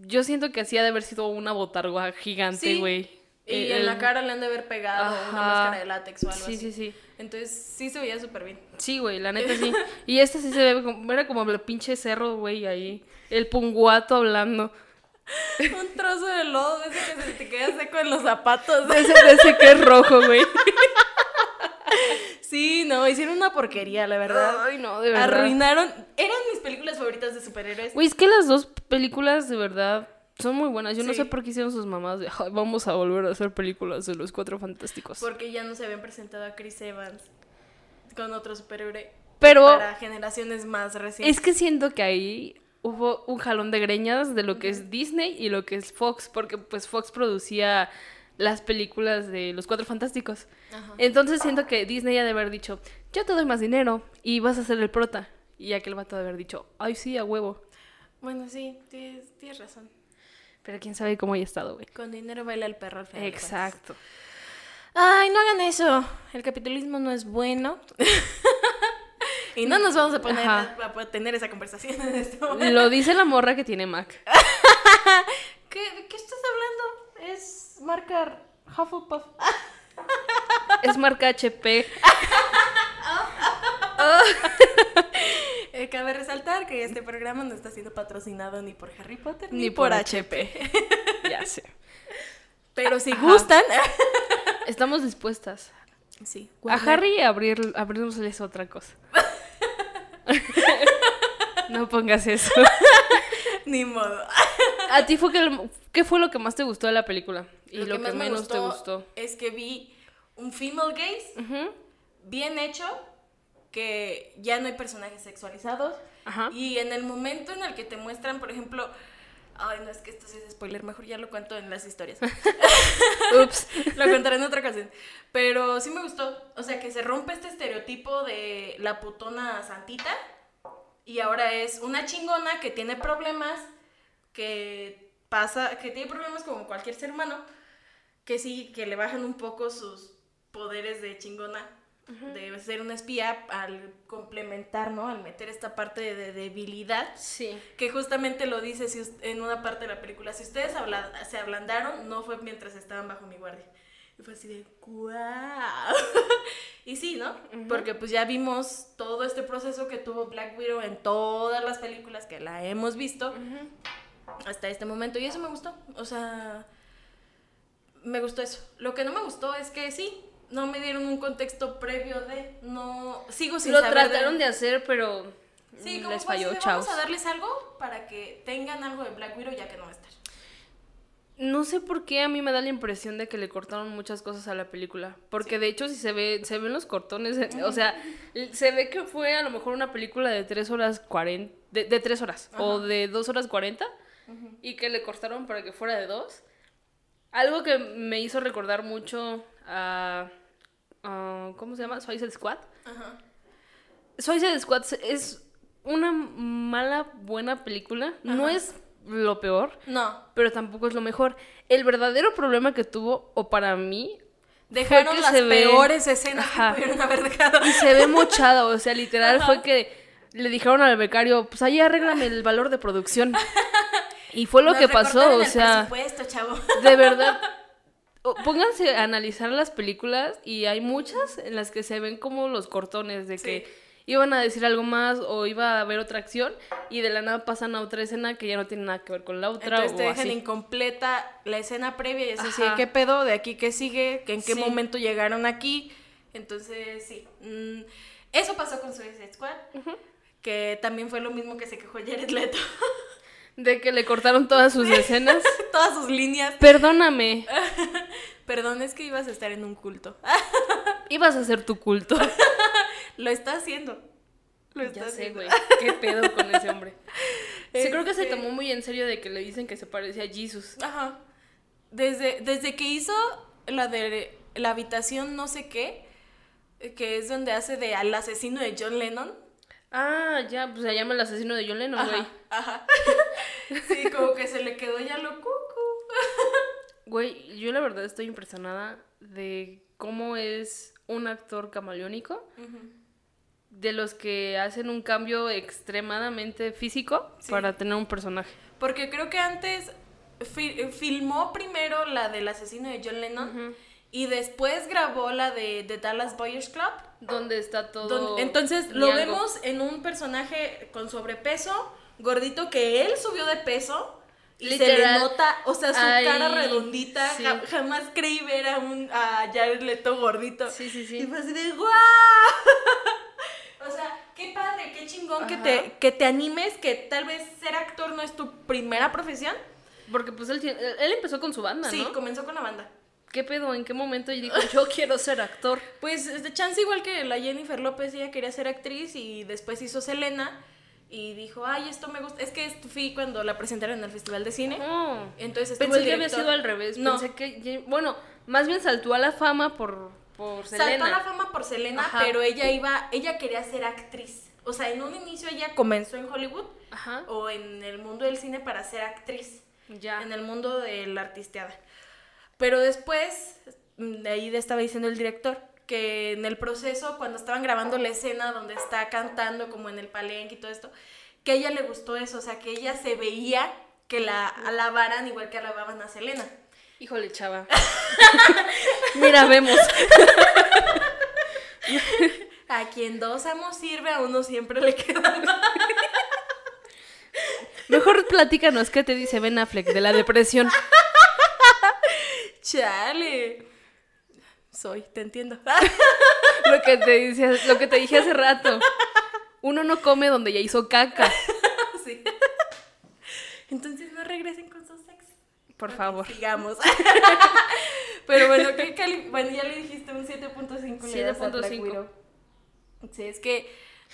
Yo siento que así ha de haber sido una botarga gigante, Sí. güey. Y Eh, en la cara le han de haber pegado una máscara de látex o algo Sí, así. sí, sí. Entonces sí se veía súper bien. Sí, güey, la neta sí. (laughs) Y este sí se ve como. Era como el pinche cerro, güey, ahí. El punguato hablando. (laughs) Un trozo de lodo ese que se te queda seco en los zapatos. Ese, ese que es rojo, güey. (laughs) Sí, no, hicieron una porquería, la verdad. Ay, no, de verdad. Arruinaron. Eran mis películas favoritas de superhéroes. Güey, es que las dos películas de verdad son muy buenas. Yo no sé por qué hicieron sus mamás de "Ay, vamos a volver a hacer películas de los cuatro fantásticos. Porque ya no se habían presentado a Chris Evans con otro superhéroe. Pero Para generaciones más recientes. es que siento que ahí hubo un jalón de greñas de lo que es Disney y lo que es Fox, porque pues Fox producía las películas de los cuatro fantásticos. Ajá. Entonces siento que Disney ha de haber dicho, yo te doy más dinero y vas a ser el prota. Y aquel vato de haber dicho, ay sí, a huevo. Bueno, sí, tienes, tienes razón. Pero quién sabe cómo haya estado, güey. Con dinero baila el perro al final. Exacto. Ay, no hagan eso. El capitalismo no es bueno. (laughs) y no nos vamos a poner Ajá. a, tener esa conversación en este momento. Lo dice la morra que tiene Mac. (laughs) ¿Qué, ¿De qué estás hablando? Es marca Hufflepuff. (laughs) Es marca HP. (laughs) (laughs) Eh, cabe resaltar que este programa no está siendo patrocinado ni por Harry Potter ni, Ni por, por HP. Ya sé. Pero si Ajá. gustan. Estamos dispuestas. sí. A Harry abrir, abrirnosles otra cosa. no pongas eso. Ni modo. ¿A ti fue que, qué fue lo que más te gustó de la película? Y lo, que, más me menos te gustó. es que vi un female gaze Ujú. bien hecho, que ya no hay personajes sexualizados. Ajá. Y en el momento en el que te muestran, por ejemplo, ay, no es que esto es spoiler, mejor ya lo cuento en las historias. (laughs) Ups. (laughs) lo contaré en otra ocasión. Pero sí me gustó, o sea, que se rompe este estereotipo de la putona santita y ahora es una chingona que tiene problemas, que pasa, que tiene problemas como cualquier ser humano, que sí, que le bajan un poco sus poderes de chingona, de ser una espía al complementar, ¿no? Al meter esta parte de, de debilidad, Sí. que justamente lo dice si en una parte de la película, si ustedes habla- se ablandaron, no fue mientras estaban bajo mi guardia. Y fue así de, ¡guau! (laughs) y sí, ¿no? Porque pues ya vimos todo este proceso que tuvo Black Widow en todas las películas que la hemos visto. Hasta este momento. Y eso me gustó. O sea, me gustó eso. Lo que no me gustó es que sí, no me dieron un contexto previo de. No. Sigo sin Lo saber trataron de hacer, pero Sí, como les falló, chavos. Vamos a darles algo para que tengan algo de Black Widow ya que no va a estar. No sé por qué a mí me da la impresión de que le cortaron muchas cosas a la película. Porque de hecho, si se ve, se ven los cortones, (laughs) o sea, se ve que fue a lo mejor una película de 3 horas 40, de, de 3 horas, o de 2 horas 40, y que le cortaron para que fuera de 2. Algo que me hizo recordar mucho a, ¿cómo se llama? Suicide Squad. Ajá. Suicide Squad es una mala, buena película. No es lo peor, No. pero tampoco es lo mejor. El verdadero problema que tuvo, o para mí, Dejaron que las se ve- peores escenas Ajá. que pudieron haber dejado. y se ve mochada, o sea, literal fue que le dijeron al becario, pues ahí arréglame el valor de producción. (laughs) Y fue lo Nos que pasó, o sea, chavo. de (laughs) verdad. Pónganse a analizar las películas y hay muchas en las que se ven como los cortones de que iban a decir algo más o iba a haber otra acción y de la nada pasan a otra escena que ya no tiene nada que ver con la otra Entonces o te dejan así. incompleta la escena previa y es así. ¿qué pedo? ¿De aquí qué sigue? ¿Que ¿En qué Sí. momento llegaron aquí? Entonces, sí. mm, eso pasó con Suicide Squad. Que también fue lo mismo que se quejó Jared Leto. (laughs) De que le cortaron todas sus (laughs) escenas. Todas sus líneas. Perdóname, (laughs) Perdón, es que ibas a estar en un culto. (laughs) ibas a hacer tu culto. Lo está haciendo. Lo está Ya sé, haciendo. güey. ¿Qué pedo con ese hombre? Sí, creo que se Este- tomó muy en serio de que le dicen que se parece a Jesus. Ajá. Desde, desde que hizo la de la habitación no sé qué, que es donde hace de al asesino de John Lennon. Ah, ya, pues se llama el asesino de John Lennon, güey. Ajá. (laughs) Sí, como que se le quedó ya lo cucu. Güey, yo la verdad estoy impresionada de cómo es un actor camaleónico. De los que hacen un cambio extremadamente físico Sí. para tener un personaje. Porque creo que antes fi- eh, filmó primero la del asesino de John Lennon y después grabó la de, de Dallas Boyers Club. Donde está todo. Donde- entonces lo vemos en un personaje con sobrepeso, gordito, que él subió de peso. Y se le nota, o sea, su Ay, cara redondita. sí. ja- jamás creí ver a un a Jared Leto gordito. Sí, sí, sí. Y fue así de ¡guau! (laughs) o sea, qué padre, qué chingón que te, que te animes, que tal vez ser actor no es tu primera profesión. Porque pues él, él empezó con su banda, Sí, ¿no? comenzó con la banda. ¿Qué pedo? ¿En qué momento dijo, yo quiero ser actor? Pues de chance igual que la Jennifer López, ella quería ser actriz y después hizo Selena y dijo, ay, esto me gusta. Es que fui cuando la presentaron en el Festival de Cine. Oh. Entonces Pensé el que había sido al revés. No. Pensé que. Bueno, más bien saltó a la fama por, por Saltó Selena. a la fama por Selena, Ajá. pero ella iba, ella quería ser actriz. O sea, en un inicio ella comenzó en Hollywood Ajá. o en el mundo del cine para ser actriz. Ya. en el mundo de la artisteada. Pero después, mm, de ahí estaba diciendo el director, que en el proceso, cuando estaban grabando la escena donde está cantando como en el palenque y todo esto, que a ella le gustó eso, o sea, que ella se veía que la alabaran igual que alababan a Selena. Híjole, chava. (laughs) Mira, vemos. (laughs) A quien dos amos sirve, a uno siempre le queda mal. Mejor platícanos qué te dice Ben Affleck de la depresión. Chale. Soy, te entiendo. (laughs) Lo que te dice, lo que te dije hace rato. Uno no come donde ya hizo caca. (laughs) sí. Entonces no regresen con sus ex. Por favor. Sigamos. (laughs) Pero bueno, ¿qué cali- bueno, ya le dijiste un 7.5. le das a Black 7.5. Widow. Sí, es que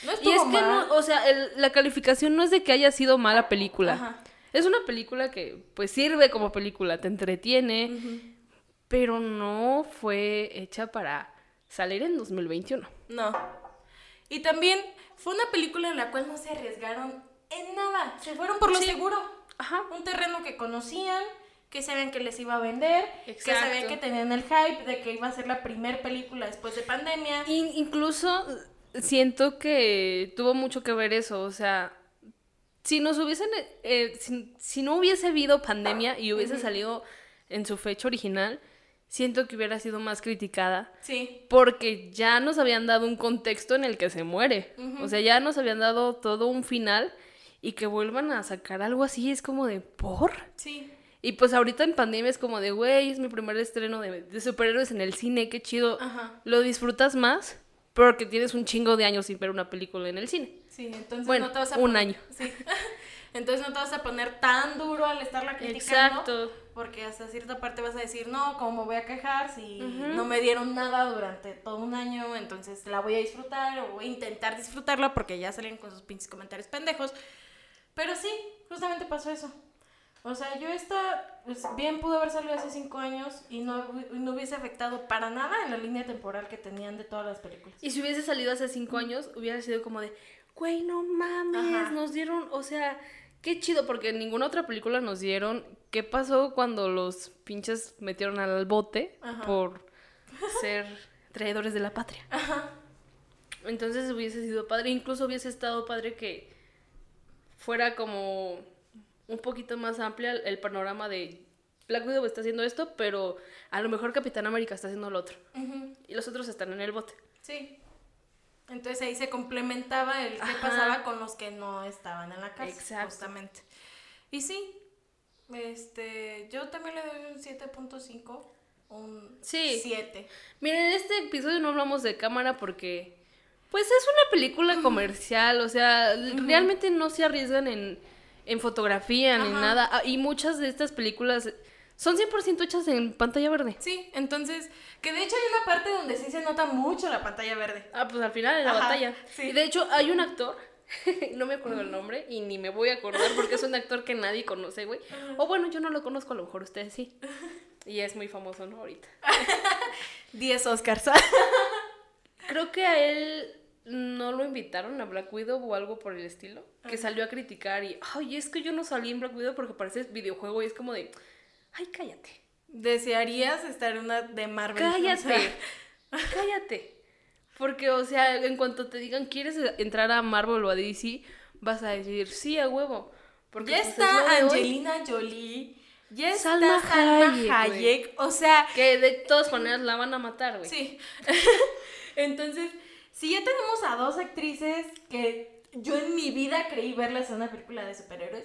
no Y es que mal. no, o sea, el- la calificación no es de que haya sido mala película. Ajá. Es una película que pues sirve como película, te entretiene, pero no fue hecha para salir en 2021. No. Y también fue una película en la cual no se arriesgaron en nada. Se fueron por lo Sí. seguro. Ajá. Un terreno que conocían, que sabían que les iba a vender, que sabían que tenían el hype de que iba a ser la primer película después de pandemia. In- incluso siento que tuvo mucho que ver eso, o sea, si nos hubiesen, eh, si, si no hubiese habido pandemia y hubiese salido en su fecha original, siento que hubiera sido más criticada. Sí. Porque ya nos habían dado un contexto en el que se muere. O sea, ya nos habían dado todo un final y que vuelvan a sacar algo así es como de por. Sí. Y pues ahorita en pandemia es como de, güey, es mi primer estreno de, de superhéroes en el cine, qué chido. Ajá. Lo disfrutas más porque tienes un chingo de años sin ver una película en el cine. Sí, entonces Bueno, no te vas a un año. Sí. (laughs) Entonces no te vas a poner tan duro al estarla criticando. Exacto. Porque hasta cierta parte vas a decir, no, ¿cómo me voy a quejar si no me dieron nada durante todo un año? Entonces la voy a disfrutar o voy a intentar disfrutarla porque ya salieron con sus pinches comentarios pendejos. Pero sí, justamente pasó eso. O sea, yo esta, pues, bien pudo haber salido hace cinco años y no, no hubiese afectado para nada en la línea temporal que tenían de todas las películas. Y si hubiese salido hace cinco años, hubiera sido como de, güey, no mames, Ajá. nos dieron, o sea, qué chido, porque en ninguna otra película nos dieron qué pasó cuando los pinches metieron al bote Ajá. por (laughs) ser traidores de la patria. Entonces hubiese sido padre, incluso hubiese estado padre que fuera como un poquito más amplia el- panorama de Black Widow está haciendo esto, pero a lo mejor Capitán América está haciendo lo otro. Ujú. Y los otros están en el bote. Sí. Entonces ahí se complementaba el qué pasaba con los que no estaban en la casa. Exacto. Justamente. Y sí, este, yo también le doy un 7.5, un Sí. 7. Miren, en este episodio no hablamos de cámara porque, pues es una película comercial, o sea, realmente no se arriesgan en, en fotografía ni Ajá. nada. Ah, Y muchas de estas películas son 100% hechas en pantalla verde. Sí, entonces, que de hecho hay una parte donde sí se nota mucho la pantalla verde. Ah, pues al final de la Ajá, batalla. sí. Y de hecho hay un actor, (laughs) no me acuerdo el nombre y ni me voy a acordar porque es un actor que nadie conoce, güey. O bueno, yo no lo conozco, a lo mejor ustedes sí. Y es muy famoso, ¿no? Ahorita. (laughs) 10 Oscars. (laughs) Creo que a él no lo invitaron a Black Widow o algo por el estilo. Que salió a criticar y, ay, es que yo no salí en Black Widow porque parece videojuego y es como de, ay, cállate. ¿Desearías estar en una de Marvel? Cállate. (laughs) cállate. Porque, o sea, en cuanto te digan, ¿quieres entrar a Marvel o a DC? Vas a decir, sí, a huevo. Porque ya pues, es está hoy. Angelina Jolie. Ya está Salma Salma, Hayek, Hayek. O sea, Que de todas maneras la van a matar, güey. Sí. (laughs) Entonces, si ya tenemos a dos actrices que yo en mi vida creí verlas en una película de superhéroes,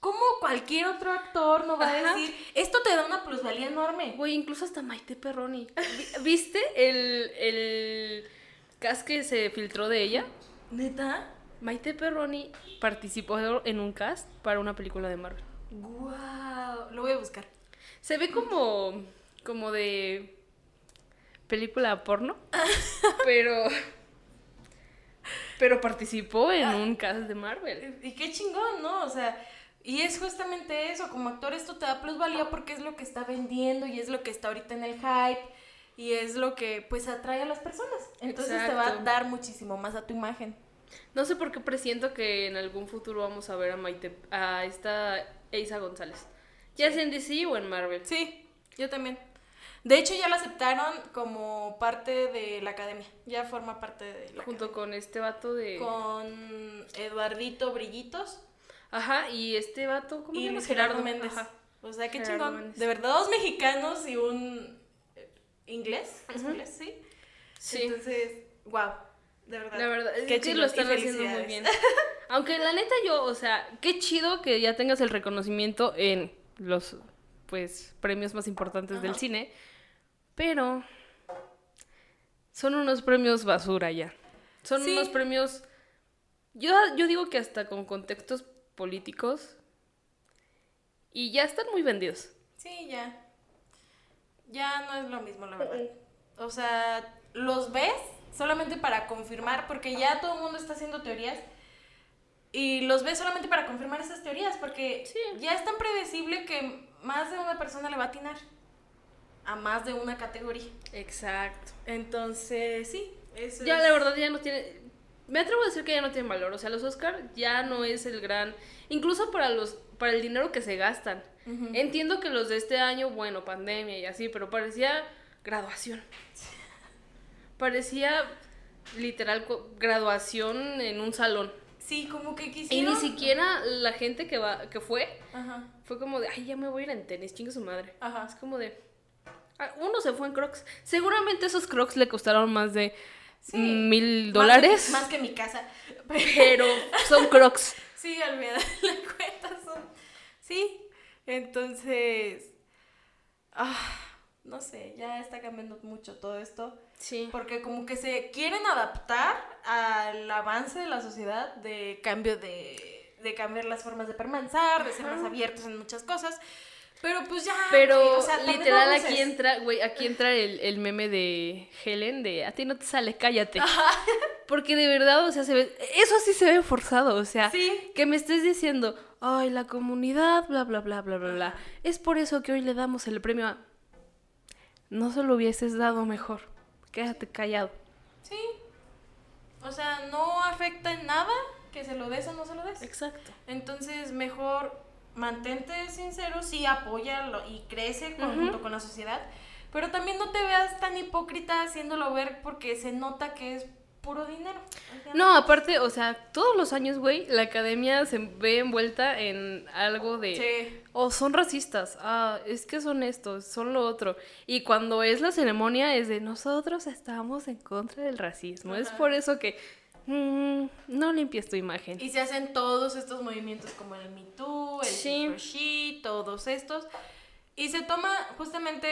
¿cómo cualquier otro actor no va a decir, esto te da una plusvalía enorme? Güey, incluso hasta Maite Perroni. Vi- ¿Viste el, el cast que se filtró de ella? ¿Neta? Maite Perroni participó en un cast para una película de Marvel. Wow, lo voy a buscar. Se ve como, como de película porno, (laughs) pero, pero participó en un cast de Marvel. Y qué chingón, ¿no? O sea, y es justamente eso, como actor esto te da plusvalía porque es lo que está vendiendo y es lo que está ahorita en el hype y es lo que pues atrae a las personas. Entonces te va a dar muchísimo más a tu imagen. No sé por qué presiento que en algún futuro vamos a ver a Maite, a esta Eiza González. Ya sea en DC o en Marvel. Sí, yo también. De hecho, ya la aceptaron como parte de la academia. Ya forma parte de la Junto con este vato de... Con Eduardito Brillitos Ajá, y este vato, ¿cómo se llama? Gerardo Méndez. Ajá. O sea, qué Gerardo chingón. Méndez. De verdad, dos mexicanos y un eh, inglés. ¿Es inglés? Sí. Sí. Entonces, wow. De verdad. La verdad, es Qué que chingón lo están haciendo muy bien. (laughs) Aunque la neta yo, o sea, qué chido que ya tengas el reconocimiento en los, pues, premios más importantes del cine, pero son unos premios basura ya. Son Sí. unos premios, yo, yo digo que hasta con contextos políticos y ya están muy vendidos. Sí, ya. Ya no es lo mismo, la verdad. O sea, los ves solamente para confirmar, porque ya todo el mundo está haciendo teorías. Y los ves solamente para confirmar esas teorías, porque Sí. ya es tan predecible que más de una persona le va a atinar a más de una categoría. Exacto. Entonces, sí, eso Ya es- la verdad ya no tiene. Me atrevo a decir que ya no tienen valor. O sea, los Oscar ya no es el gran. Incluso para los. para el dinero que se gastan. Entiendo que los de este año, bueno, pandemia y así, pero parecía graduación. Parecía literal graduación en un salón. Sí, como que Y quisieron... ni siquiera la gente que va, que fue, Ajá, fue como de, ay, ya me voy a ir en tenis, chingue su madre. ajá. Es como de. ah, Uno se fue en Crocs. Seguramente esos Crocs le costaron más de Sí. mil dólares. Más que, mi casa. Pero (laughs) son Crocs. Sí, al final de cuentas son... Sí, entonces... Ah, no sé, ya está cambiando mucho todo esto. Sí. Porque como que se quieren adaptar al avance de la sociedad de cambio de, de cambiar las formas de permanecer, de ser más abiertos en muchas cosas. Pero pues ya. Pero o sea, literal aquí entra, güey, aquí entra el, el meme de Helen de a ti no te sale, cállate. Porque de verdad, o sea, se ve, eso sí se ve forzado, o sea, Sí. que me estés diciendo, ay, la comunidad, bla, bla, bla, bla, bla, bla. Es por eso que hoy le damos el premio a... No se lo hubieses dado mejor, quédate callado. Sí. O sea, no afecta en nada que se lo des o no se lo des. Exacto. Entonces, mejor mantente sincero, sí, apóyalo y crece con- junto con la sociedad, pero también no te veas tan hipócrita haciéndolo ver porque se nota que es puro dinero. O sea, No, aparte, o sea, todos los años, güey, la academia se ve envuelta en algo de... Sí. O son racistas, ah, es que son estos, son lo otro. Y cuando es la ceremonia es de nosotros estamos en contra del racismo. Es por eso que mm, no limpies tu imagen. Y se hacen todos estos movimientos como el Me Too, el Sí. She todos estos. Y se toma justamente,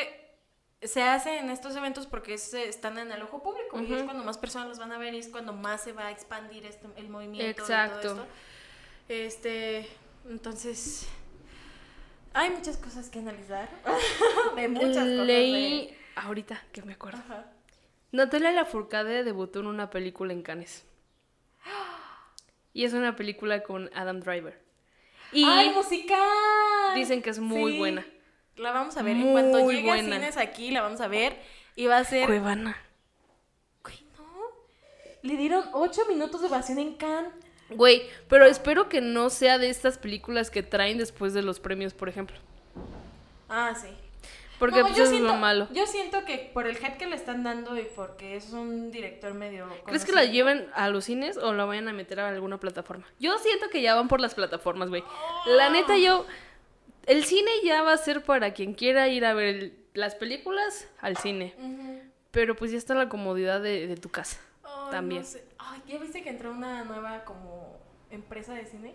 se hace en estos eventos porque se están en el ojo público y es cuando más personas los van a ver y es cuando más se va a expandir este, el movimiento. y todo Exacto. esto. Este, entonces, hay muchas cosas que analizar. (laughs) de muchas cosas. Leí de- ahorita que me acuerdo. Ajá. Natalia Lafourcade debutó en una película en Cannes. (gasps) Y es una película con Adam Driver. Y ¡Ay, musical! dicen que es muy Sí. buena. La vamos a ver. en cuanto llegue buena. a cines aquí, la vamos a ver. Y va a ser. Cuevana. Güey, no. Le dieron ocho minutos de ovación en Cannes. Güey, pero espero que no sea de estas películas que traen después de los premios, por ejemplo. Ah, sí. Porque No, pues, yo eso siento, es lo malo. Yo siento que por el hype que le están dando y porque es un director medio. ¿Crees que la lleven a los cines o la vayan a meter a alguna plataforma? Yo siento que ya van por las plataformas, güey. La neta, yo. El cine ya va a ser para quien quiera ir a ver el- las películas al cine. Pero pues ya está la comodidad de, de tu casa. También. no sé. Ay, ¿ya viste que entró una nueva como empresa de cine?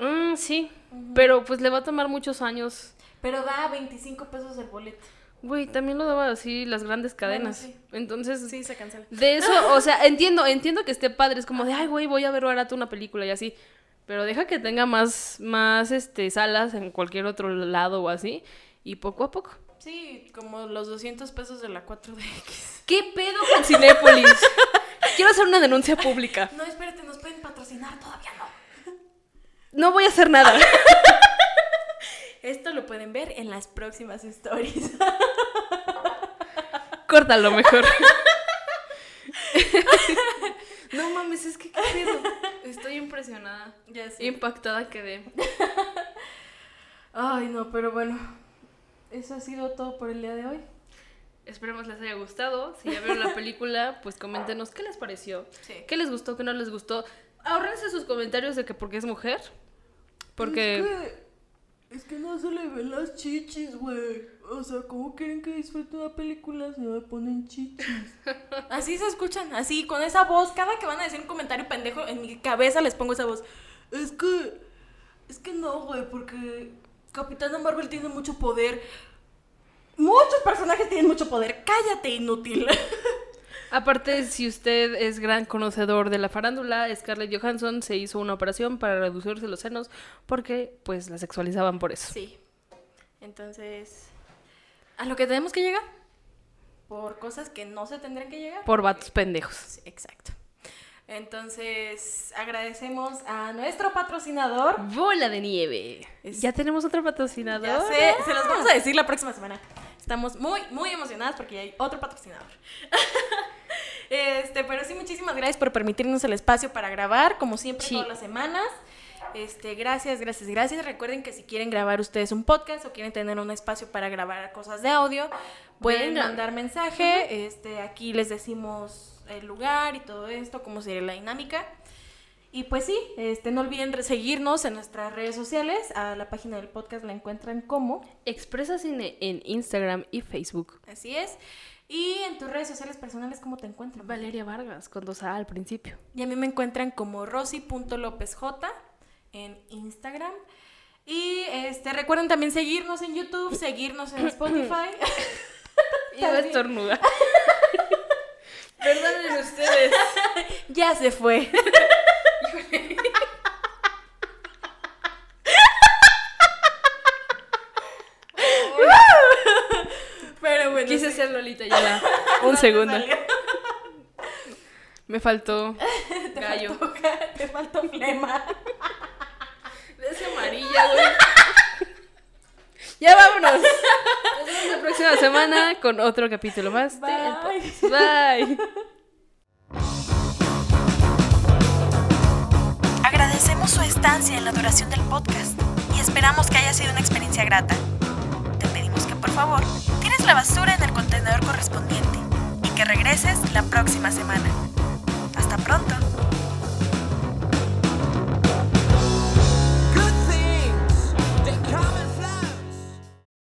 Mm, sí. Pero pues le va a tomar muchos años. Pero da 25 pesos el boleto. Güey, también lo daba así las grandes cadenas. sí. Entonces, Sí, se cancela. De eso, (laughs) o sea, entiendo, entiendo que esté padre, es como de, ay, güey, voy a ver barato una película y así. Pero deja que tenga más, más, este, salas en cualquier otro lado o así. Y poco a poco. Sí, como los 200 pesos de la 4DX. ¿Qué pedo con Cinépolis? (laughs) Quiero hacer una denuncia pública. No, espérate, nos pueden patrocinar, todavía no. No voy a hacer nada. (laughs) Esto lo pueden ver en las próximas stories. (laughs) Córtalo mejor. (laughs) no mames, es que qué pedo. Estoy impresionada. ya sé. Impactada quedé. Ay, no, pero bueno. Eso ha sido todo por el día de hoy. Esperemos les haya gustado. Si ya vieron la película, pues coméntenos qué les pareció. Sí. ¿Qué les gustó? ¿Qué no les gustó? Ahorrense sus comentarios de que porque es mujer. Porque. Es que, es que no se le ven las chichis, güey. O sea, ¿cómo quieren que disfrute una película si no me ponen chichis? (laughs) Así se escuchan, así, con esa voz. Cada que van a decir un comentario pendejo, en mi cabeza les pongo esa voz. Es que. Es que no, güey, porque Capitana Marvel tiene mucho poder. Muchos personajes tienen mucho poder. Cállate, inútil. (laughs) Aparte, si usted es gran conocedor de la farándula, Scarlett Johansson se hizo una operación para reducirse los senos porque, pues, la sexualizaban por eso. Sí. Entonces, a lo que tenemos que llegar. Por cosas que no se tendrían que llegar. Por vatos pendejos. Sí, exacto. Entonces, agradecemos a nuestro patrocinador. Bola de nieve. Es- Ya tenemos otro patrocinador. Ya sé, se los vamos a decir la próxima semana. Estamos muy, muy emocionadas porque ya hay otro patrocinador. (laughs) este, pero sí, muchísimas gracias por permitirnos el espacio para grabar, como siempre, Sí. todas las semanas. Este, gracias, gracias, gracias. Recuerden que si quieren grabar ustedes un podcast o quieren tener un espacio para grabar cosas de audio, pueden Venga. mandar mensaje. Este, aquí les decimos el lugar y todo esto, cómo sería la dinámica. Y pues sí, este, no olviden seguirnos en nuestras redes sociales. A la página del podcast la encuentran como. Expresa Cine en Instagram y Facebook. Así es. Y en tus redes sociales personales, ¿cómo te encuentran? Valeria Vargas, con dos A al principio. Y a mí me encuentran como rosy.lopezj en Instagram. Y este, recuerden también seguirnos en YouTube, seguirnos en Spotify. (coughs) (laughs) Iba a estornudar. (laughs) Perdonen ustedes. ya se fue. (laughs) (laughs) Pero bueno. Quise sí. ser Lolita ya. (laughs) Un segundo. Me faltó (laughs) Te gallo. faltó, te faltó flema. Es amarilla, güey. Ya vámonos. Nos vemos la próxima semana con otro capítulo más. de. Bye. Estancia en la duración del podcast y esperamos que haya sido una experiencia grata. Te pedimos que por favor tires la basura en el contenedor correspondiente y que regreses la próxima semana. Hasta pronto.